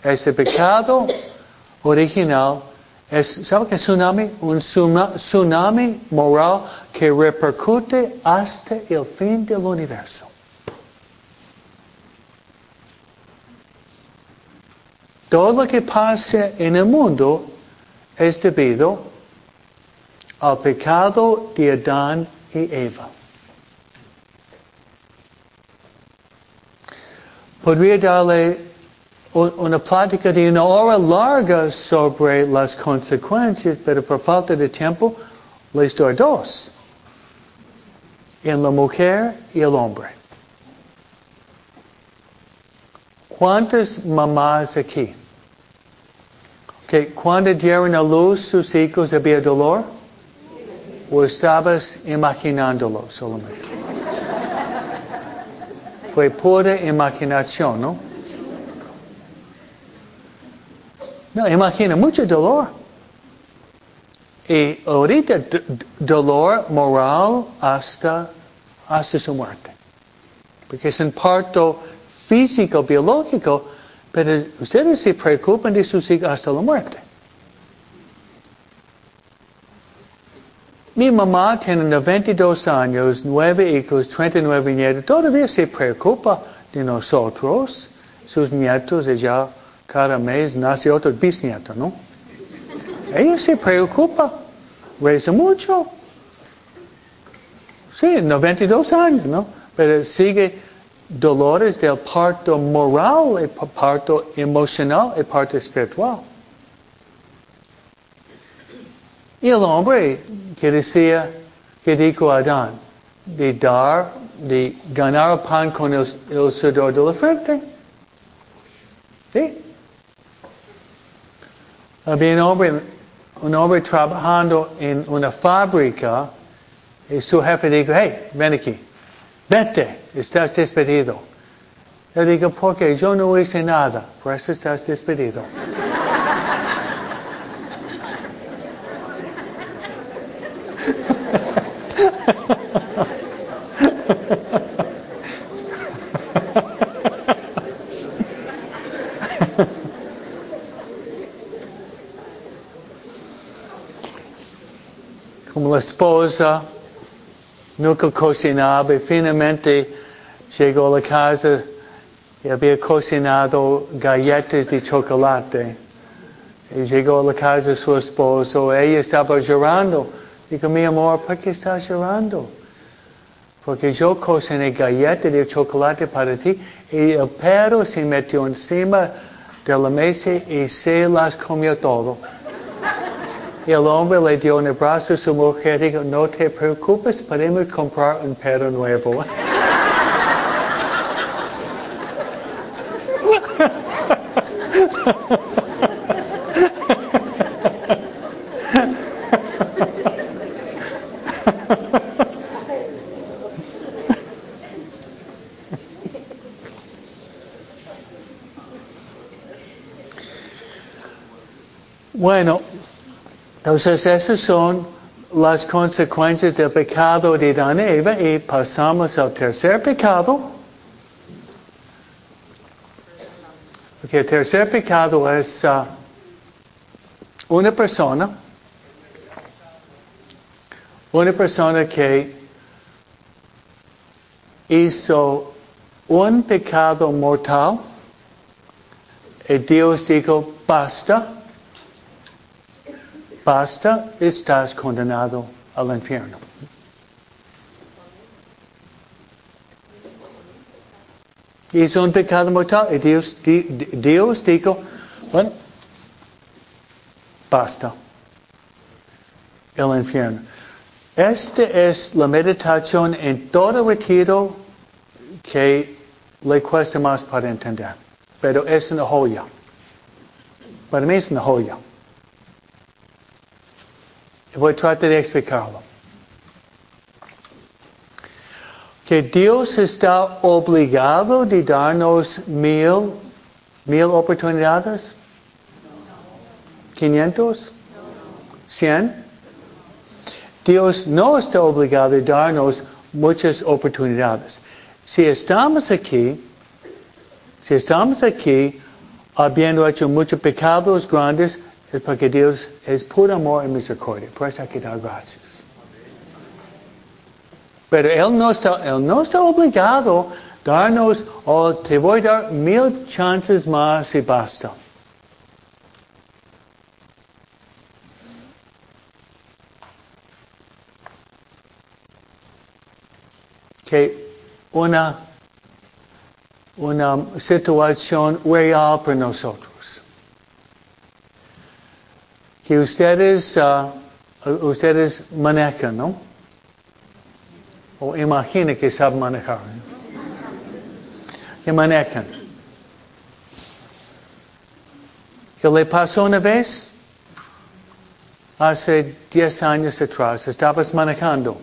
Este pecado original es, ¿sabe qué tsunami? Un tsunami moral que repercute hasta el fin del universo. Todo lo que pasa en el mundo es debido al pecado de Adán y Eva. Podría darle una plática de una hora larga sobre las consecuencias, pero por falta de tiempo les doy dos. En la mujer y el hombre. ¿Cuántas mamás aquí? Que cuando dieron a luz sus hijos había dolor? ¿O estabas imaginándolo solamente? Fue pura imaginación, ¿no? No, imagina, mucho dolor. Y ahorita dolor moral hasta, hasta su muerte. Porque es un parto físico, biológico, pero ustedes se preocupan de sus hijos hasta la muerte. Mi mamá tiene 92 años, 9 hijos, 39 nietos, todavía se preocupa de nosotros, sus nietos, ella cada mes nace otro bisnieto, ¿no? Ella se preocupa, reza mucho. Sí, 92 años, ¿no? Pero sigue dolores del parto moral, el parto emocional, el parto espiritual. Y el hombre que decía, que dijo Adán, de dar, de ganar pan con el, el sudor de la frente. ¿Sí? Había un hombre, un hombre trabajando en una fábrica y su jefe dijo, hey, ven aquí, vete, estás despedido. Le digo, porque yo no hice nada, por eso estás despedido. como la esposa, nunca cocinaba y finalmente llegó a la casa y había cocinado galletas de chocolate. Y llegó a la casa su esposo, ella estaba llorando. Dijo, mi amor, ¿por qué estás llorando? Porque yo cociné galletas de chocolate para ti y el perro se metió encima de la mesa y se las comió todo. Y el hombre le dio un abrazo a su mujer y dijo, no te preocupes, podemos comprar un perro nuevo. Bueno, entonces esos son las consecuencias del pecado de Dan y pasamos al tercer pecado. Porque el tercer pecado es uh, una persona, una persona que hizo un pecado mortal y Dios dijo, basta, basta, estás condenado al infierno. Hizo un pecado mortal y Dios, Dios dijo, bueno, basta, el infierno. Esta es la meditación en todo retiro que le cuesta más para entender. Pero es una joya. Para mí es una joya. Voy a tratar de explicarlo. Que Dios está obligado de darnos mil, mil oportunidades. ¿Quinientos? ¿Cien? Dios no está obligado de darnos muchas oportunidades. Si estamos aquí, si estamos aquí habiendo hecho muchos pecados grandes, es porque Dios es puro amor y misericordia. Por eso hay que dar gracias. Pero Él no está, él no está obligado a darnos, oh, te voy a dar mil chances más y basta. Que una, una situación real para nosotros que ustedes, uh, ustedes manejan, ¿no? O imaginen que saben manejar. Que manejan. ¿Qué le pasó una vez? Hace 10 años atrás, estabas manejando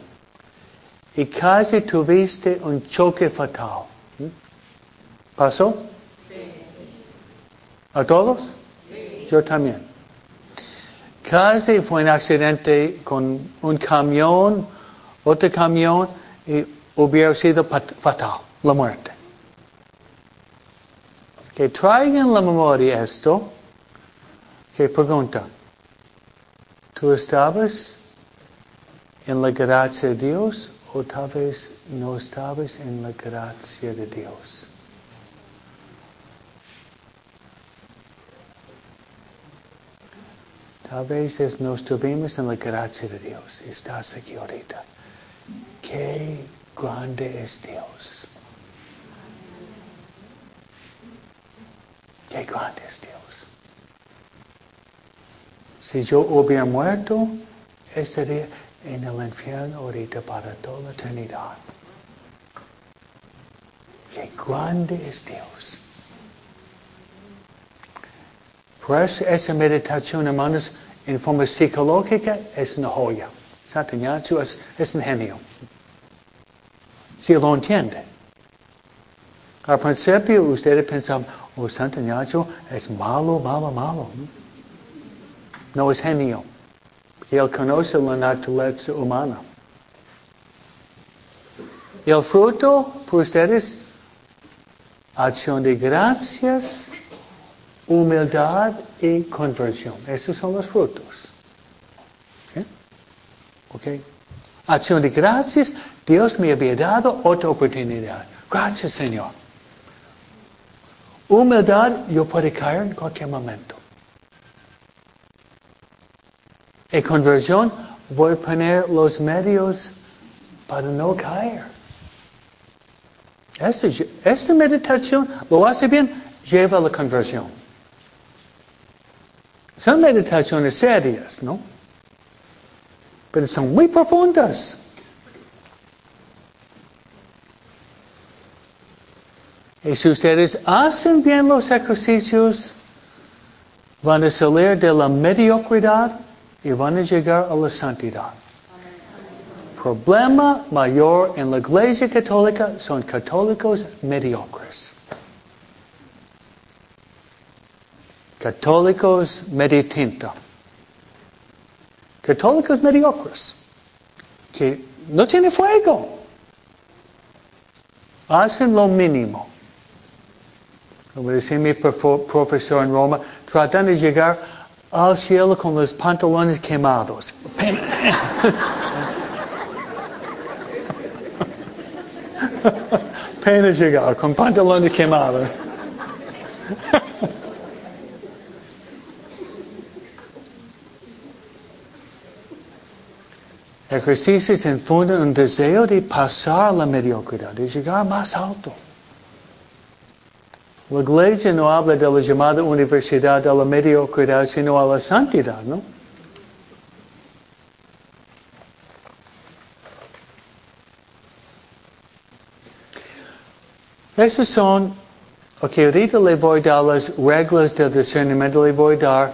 y casi tuviste un choque fatal. ¿Pasó? Sí. ¿A todos? Sí. Yo también. Casi fue un accidente con un camión, otro camión, y hubiera sido fatal, la muerte. Que traigan la memoria esto, que pregunta, ¿tú estabas en la gracia de Dios o tal vez no estabas en la gracia de Dios? A veces no estuvimos en la gracia de Dios. Estás aquí ahorita. Qué grande es Dios. Qué grande es Dios. Si yo hubiera muerto, estaría en el infierno ahorita para toda la eternidad. Qué grande es Dios. Por eso esa meditación, hermanos, en forma psicológica es una joya. Satanyachu es, es un genio. Si lo entiende. Al principio ustedes pensaban, oh, Santanyacho es malo, malo, malo. No es genio. Él conoce la naturaleza humana. Y el fruto por ustedes, acción de gracias humildad y conversión. Esos son los frutos. ¿Okay? Acción de gracias. Dios me había dado otra oportunidad. Gracias, Señor. Humildad, yo puedo caer en cualquier momento. Y conversión, voy a poner los medios para no caer. Esta, esta meditación lo hace bien, lleva a la conversión. Son meditaciones serias, ¿no? Pero son muy profundas. Y si ustedes hacen bien los ejercicios, van a salir de la mediocridad y van a llegar a la santidad. Problema mayor en la iglesia católica son católicos mediocres. Católicos medio tinta. Católicos mediocres. que no tiene fuego. Hacen lo mínimo. Como decía mi profesor en Roma, tratan de llegar al cielo con los pantalones quemados. Pena llegar con pantalones quemados. Ejercicios infunden un deseo de pasar la mediocridad, de llegar más alto. La iglesia no habla de la llamada universidad de la mediocridad, sino a la santidad, ¿no? Esas son, ok, ahorita le voy a dar las reglas del discernimiento, le voy a dar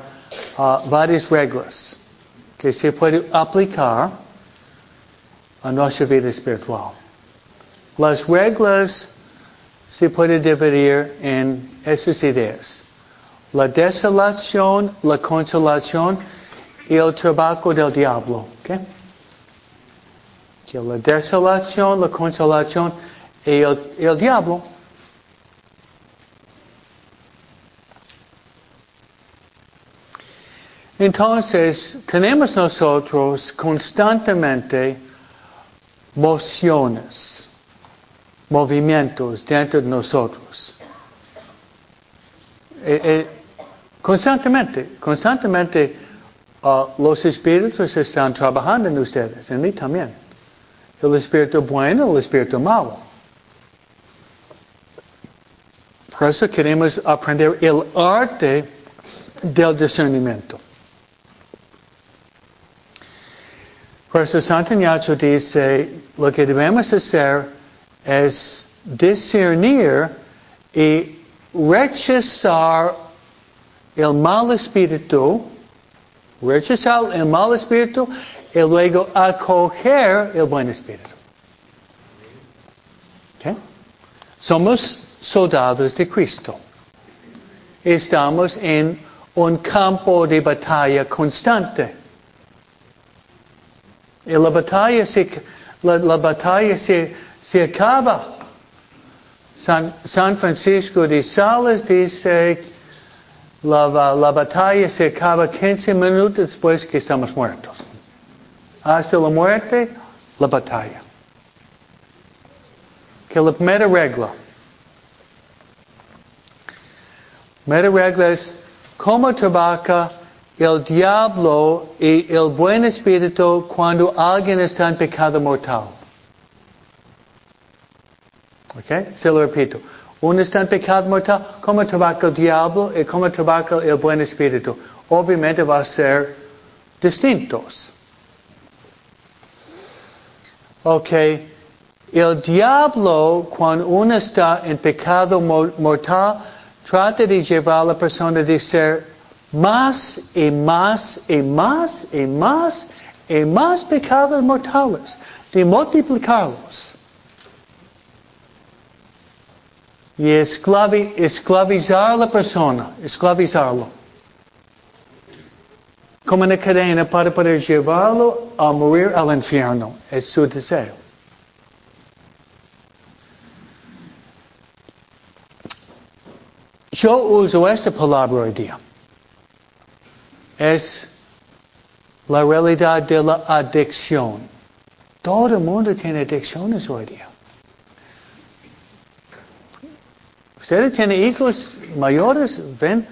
uh, que se pueden aplicar a nuestra vida espiritual. Las reglas se pueden dividir en esas ideas. La desolación, la consolación y el trabajo del diablo. ¿okay? La desolación, la consolación y el, el diablo. Entonces, tenemos nosotros constantemente mociones, movimientos dentro de nosotros. Eh, eh, constantemente, constantemente uh, los espíritus están trabajando en ustedes, en mí también. El espíritu bueno, el espíritu malo. Por eso queremos aprender el arte del discernimiento. Por eso Santo dice, lo que debemos hacer es discernir y rechazar el mal espíritu, rechazar el mal espíritu y luego acoger el buen espíritu. Somos soldados de Cristo. Estamos en un campo de batalla constante. Y la batalla se, la, la batalla se, se acaba. San, San, Francisco de Sales dice, la, la batalla se acaba 15 minutos después que estamos muertos. Hasta la muerte, la batalla. Que la primera regla. Primera regla es cómo trabaja el diablo y el buen espíritu cuando alguien está en pecado mortal. ¿Ok? Se lo repito. Uno está en pecado mortal, ¿cómo trabaja el diablo y cómo trabaja el buen espíritu? Obviamente va a ser distintos. Ok. El diablo, cuando uno está en pecado mortal, trata de llevar a la persona de ser más y más y más y más y más pecados mortales, de multiplicarlos. Y esclavizar a la persona, esclavizarlo. Como una cadena para poder llevarlo a morir al infierno. Es su deseo. Yo uso esta palabra hoy día es la realidad de la adicción. Todo el mundo tiene adicciones hoy día. Ustedes tienen hijos mayores, ven,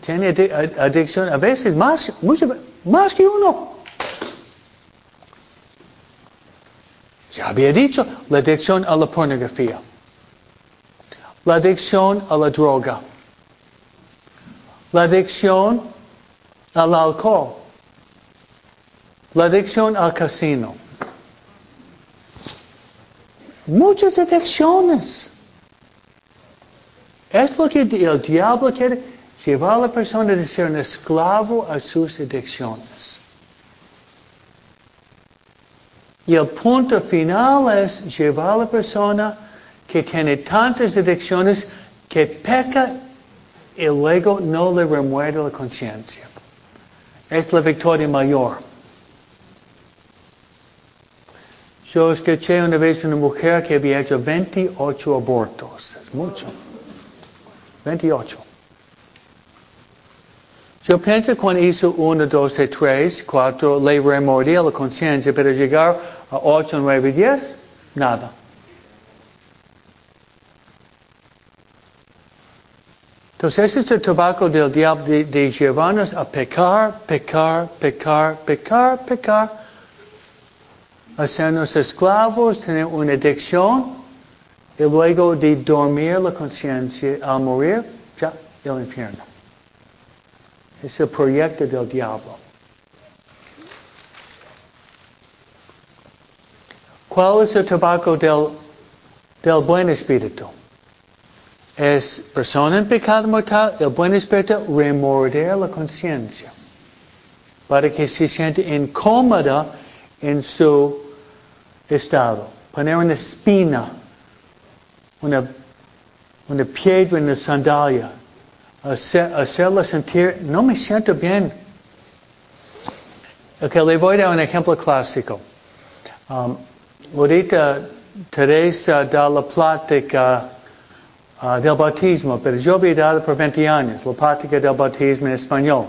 tiene adicción, a veces más, mucho, más que uno. Ya había dicho, la adicción a la pornografía, la adicción a la droga, la adicción al alcohol, la adicción al casino. Muchas adicciones. Es lo que el diablo quiere, llevar a la persona de ser un esclavo a sus adicciones. Y el punto final es llevar a la persona que tiene tantas adicciones que peca y luego no le remuerde la conciencia es la victoria mayor. Yo escuché una vez una mujer que había hecho 28 abortos. Es mucho. 28. Yo pienso cuando hizo 1, 2, 3, 4, le remordía la conciencia, pero llegar a 8, 9, 10, nada. Entonces ese es el tabaco del diablo de, llevarnos a pecar, pecar, pecar, pecar, pecar, hacernos esclavos, tener una adicción y luego de dormir la conciencia al morir, ya el infierno. Es el proyecto del diablo. ¿Cuál es el tabaco del, del buen espíritu? Es persona en pecado mortal, el buen espíritu remorder la conciencia para que se siente incómoda en su estado. Poner una espina, una, una piedra en la sandalia, hacer, hacerla sentir, no me siento bien. Ok, le voy a dar un ejemplo clásico. Um, ahorita Teresa da la plática uh, del bautismo, pero yo había dado por 20 años la plática del bautismo en español.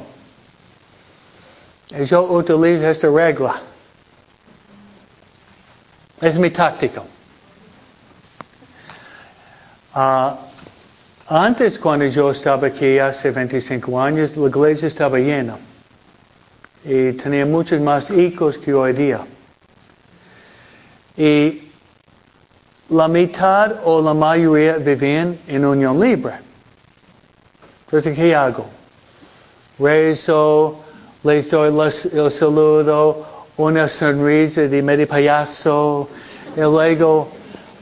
Y yo utilizo esta regla. Es mi táctica. Uh, antes, cuando yo estaba aquí hace 25 años, la iglesia estaba llena. Y tenía muchos más hijos que hoy día. Y la mitad o la mayoría vivían en unión libre. Entonces, ¿qué hago? Rezo, les doy el saludo, una sonrisa de medio payaso, y luego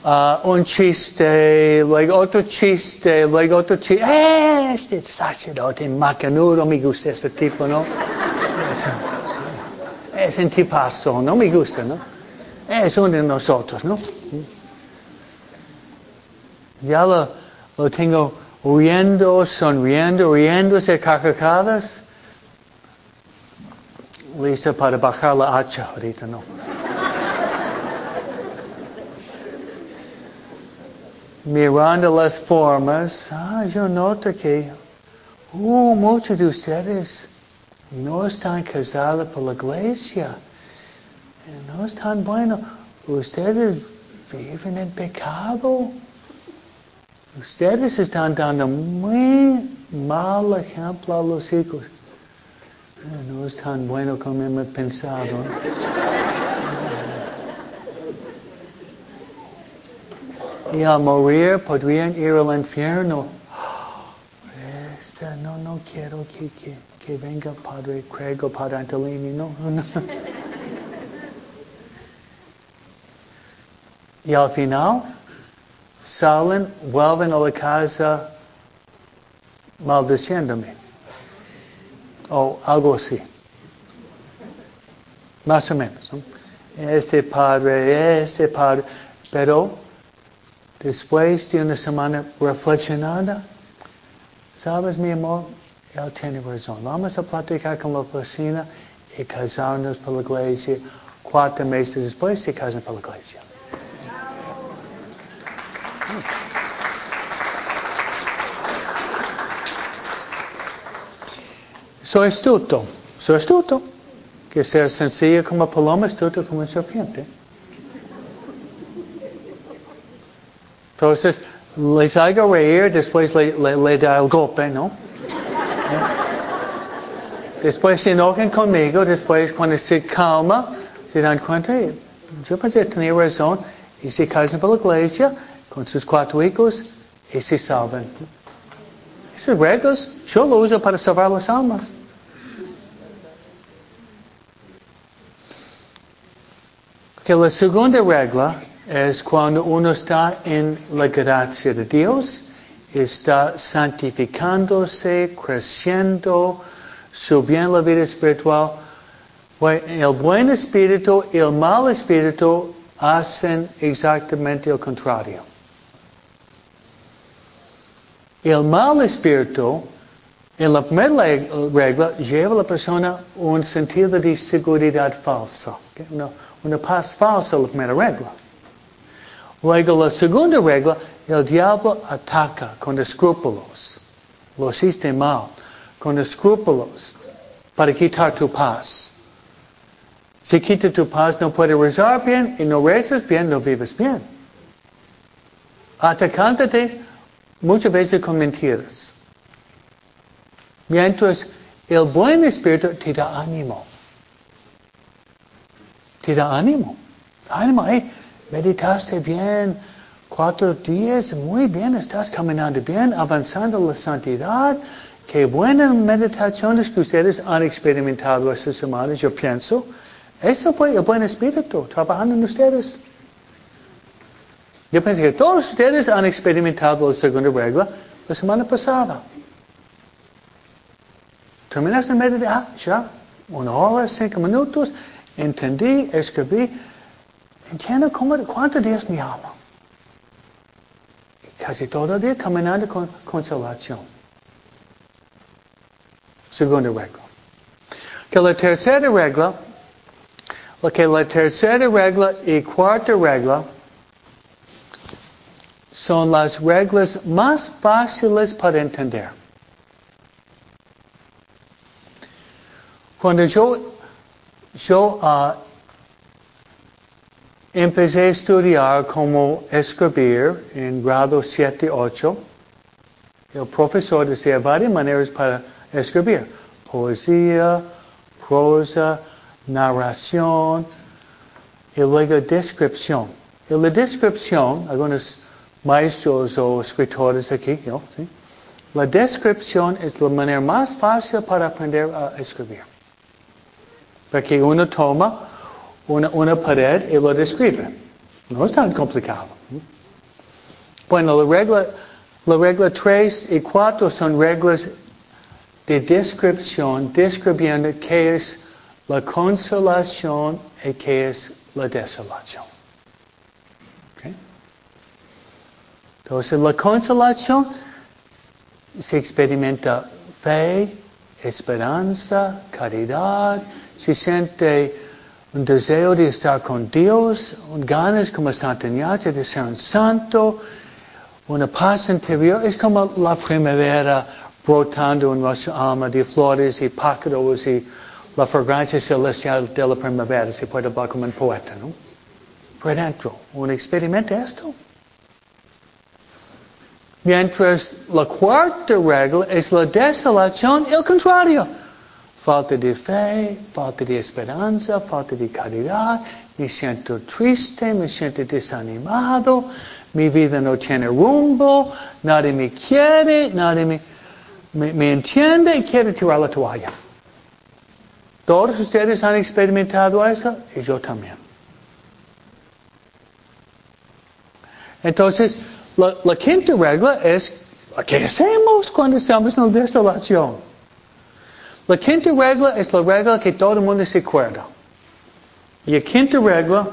uh, un chiste, luego otro chiste, luego otro chiste. ¡Eh! Este sacerdote macanudo, me gusta este tipo, ¿no? Es, es un tipazo, no me gusta, ¿no? Es uno de nosotros, ¿no? Ya lo, lo tengo riendo, sonriendo, riéndose carcajadas. Lista para bajar la hacha ahorita, no. Mirando las formas, ah, yo noto que uh, muchos de ustedes no están casados por la iglesia. No están buenos. Ustedes viven en pecado. Ustedes están dando muy mal ejemplo a los hijos. No es tan bueno como hemos pensado. y al morir podrían ir al infierno. Este, no, no quiero que, que, que venga Padre Craig o Padre Antolini, no, no. y al final salen, vuelven a la casa maldiciéndome. O algo así. Más o menos. ¿no? Este padre, este padre. Pero después de una semana reflexionada, sabes mi amor, él tiene razón. Vamos a platicar con la oficina y casarnos por la iglesia. Cuatro meses después se casan por la iglesia. Soy astuto, soy astuto. Que ser sencillo como paloma, astuto como serpiente. Entonces, les hago reír, después le, le, el golpe, ¿no? Después se enojan conmigo, después cuando se calma, se dan cuenta, yo pensé que tenía razón, y se casan por la iglesia con sus cuatro hijos y se salvan. Esas reglas yo lo uso para salvar las almas. Que la segunda regla es cuando uno está en la gracia de Dios, está santificándose, creciendo, subiendo la vida espiritual. El buen espíritu y el mal espíritu hacen exactamente el contrario. El mal espíritu, en la primera regla, lleva a la persona un sentido de seguridad falso. una paz falsa la primera regla. Luego la segunda regla, el diablo ataca con escrúpulos. Lo hiciste mal, con escrúpulos, para quitar tu paz. Si quita tu paz, no puedes rezar bien, y no rezas bien, no vives bien. Atacándote muchas veces con mentiras. Mientras el buen espíritu te da ánimo. Te da ánimo. Ánimo, eh, meditaste bien cuatro días, muy bien, estás caminando bien, avanzando la santidad. Qué buenas meditaciones que ustedes han experimentado esta semana, yo pienso. Eso fue el buen espíritu trabajando en ustedes. Yo pienso que todos ustedes han experimentado la segunda regla la semana pasada. Terminaste meditar, ah, ya, una hora, cinco minutos, entendí, escribí, entiendo cómo, cuánto Dios me ama. Casi todo el día caminando con consolación. Segunda regla. La tercera regla, la tercera regla y cuarta regla son las reglas más fáciles para entender. Cuando yo, yo uh, empecé a estudiar cómo escribir en grado 7, 8, el profesor decía varias maneras para escribir. Poesía, prosa, narración y luego descripción. En la descripción, algunos maestros o escritores aquí, ¿no? ¿Sí? la descripción es la manera más fácil para aprender a escribir. Porque uno toma una, una pared y lo describe. No es tan complicado. Bueno, la regla, la regla 3 y 4 son reglas de descripción, describiendo qué es la consolación y qué es la desolación. Entonces, la consolación se experimenta fe, esperanza, caridad, se siente un deseo de estar con Dios, un ganas como Santa Ignacia de ser un santo, una paz interior. Es como la primavera brotando en nuestra alma de flores y pájaros y la fragancia celestial de la primavera. Se puede hablar como un poeta, ¿no? Por dentro, un experimento esto. Mientras la cuarta regla es la desolación, el contrario. Falta de fe, falta de esperanza, falta de caridad, me siento triste, me siento desanimado, mi vida no tiene rumbo, nadie me quiere, nadie me, me, entiende y quiere tirar la toalla. Todos ustedes han experimentado eso y yo también. Entonces, la, quinta regla es, ¿qué hacemos cuando estamos en la desolación? La quinta regla es la regla que todo el mundo se acuerda. Y la quinta regla.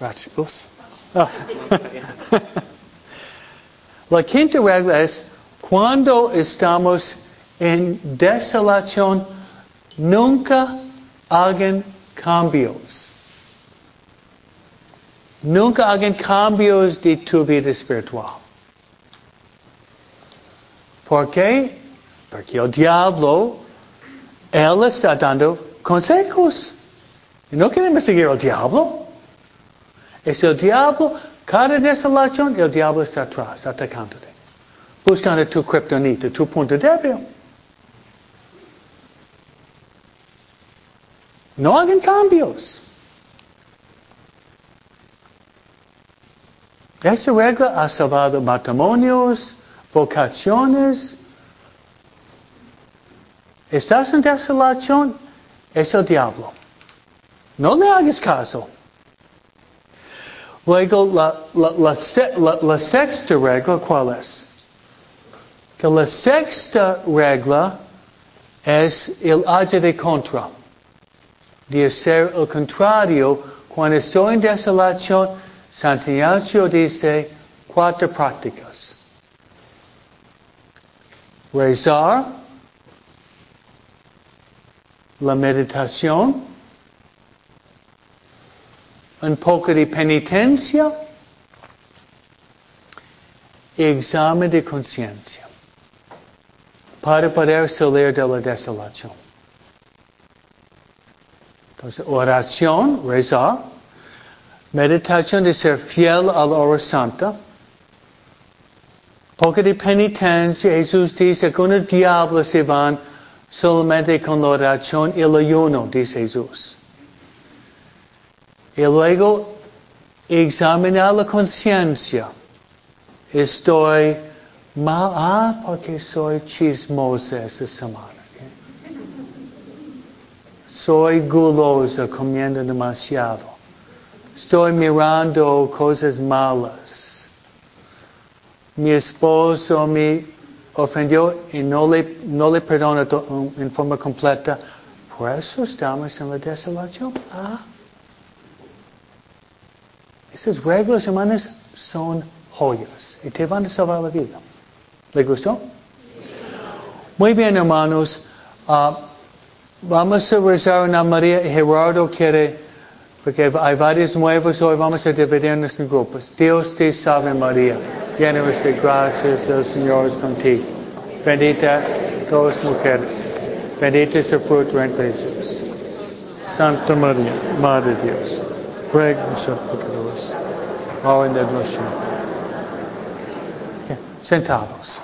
Gracias. La quinta regla es cuando estamos en desolación, nunca hagan cambios. Nunca hagan cambios de tu vida espiritual. ¿Por qué? Porque el diablo, él está dando consejos. No queremos seguir al diablo. Es el diablo, cada desolación, el diablo está atrás, atacándote. Buscando tu kriptonita, tu punto débil. No hagan cambios. Esta regla ha salvado matrimonios, vocaciones. Estás en desolación, es el diablo. No le hagas caso. Luego, la, la, sexta regla, ¿cuál es? Que la sexta regla es el age de contra. De hacer el contrario, cuando estoy en desolación, Santiago dice cuatro prácticas rezar, la meditación, un poco de penitencia y examen de conciencia para poder salir de la desolación. Entonces, oración, rezar, meditación de ser fiel a la hora santa, poco de penitencia, Jesús dice que los diablos se van solamente con la oración y el ayuno, dice Jesús. Y luego examinar la conciencia. Estoy mal, ah, porque soy chismosa esta semana. Soy gulosa comiendo demasiado. Estoy mirando cosas malas. Mi esposo me ofendió y no le, no le perdona en forma completa. Por eso estamos en la desolación. Ah. Esas reglas, hermanas, son joyas y te van a salvar la vida. ¿Le gustó? Muy bien, hermanos. Uh, vamos a rezar una María. Gerardo quiere, porque hay varios nuevos hoy, vamos a dividirnos en grupos. Dios te salve María, llena de gracias, el Señor es contigo. Bendita todas mujeres, bendita es el fruto de Jesús. Santa María, Madre de Dios, ruega por nosotros, ahora en la noche. Sentados.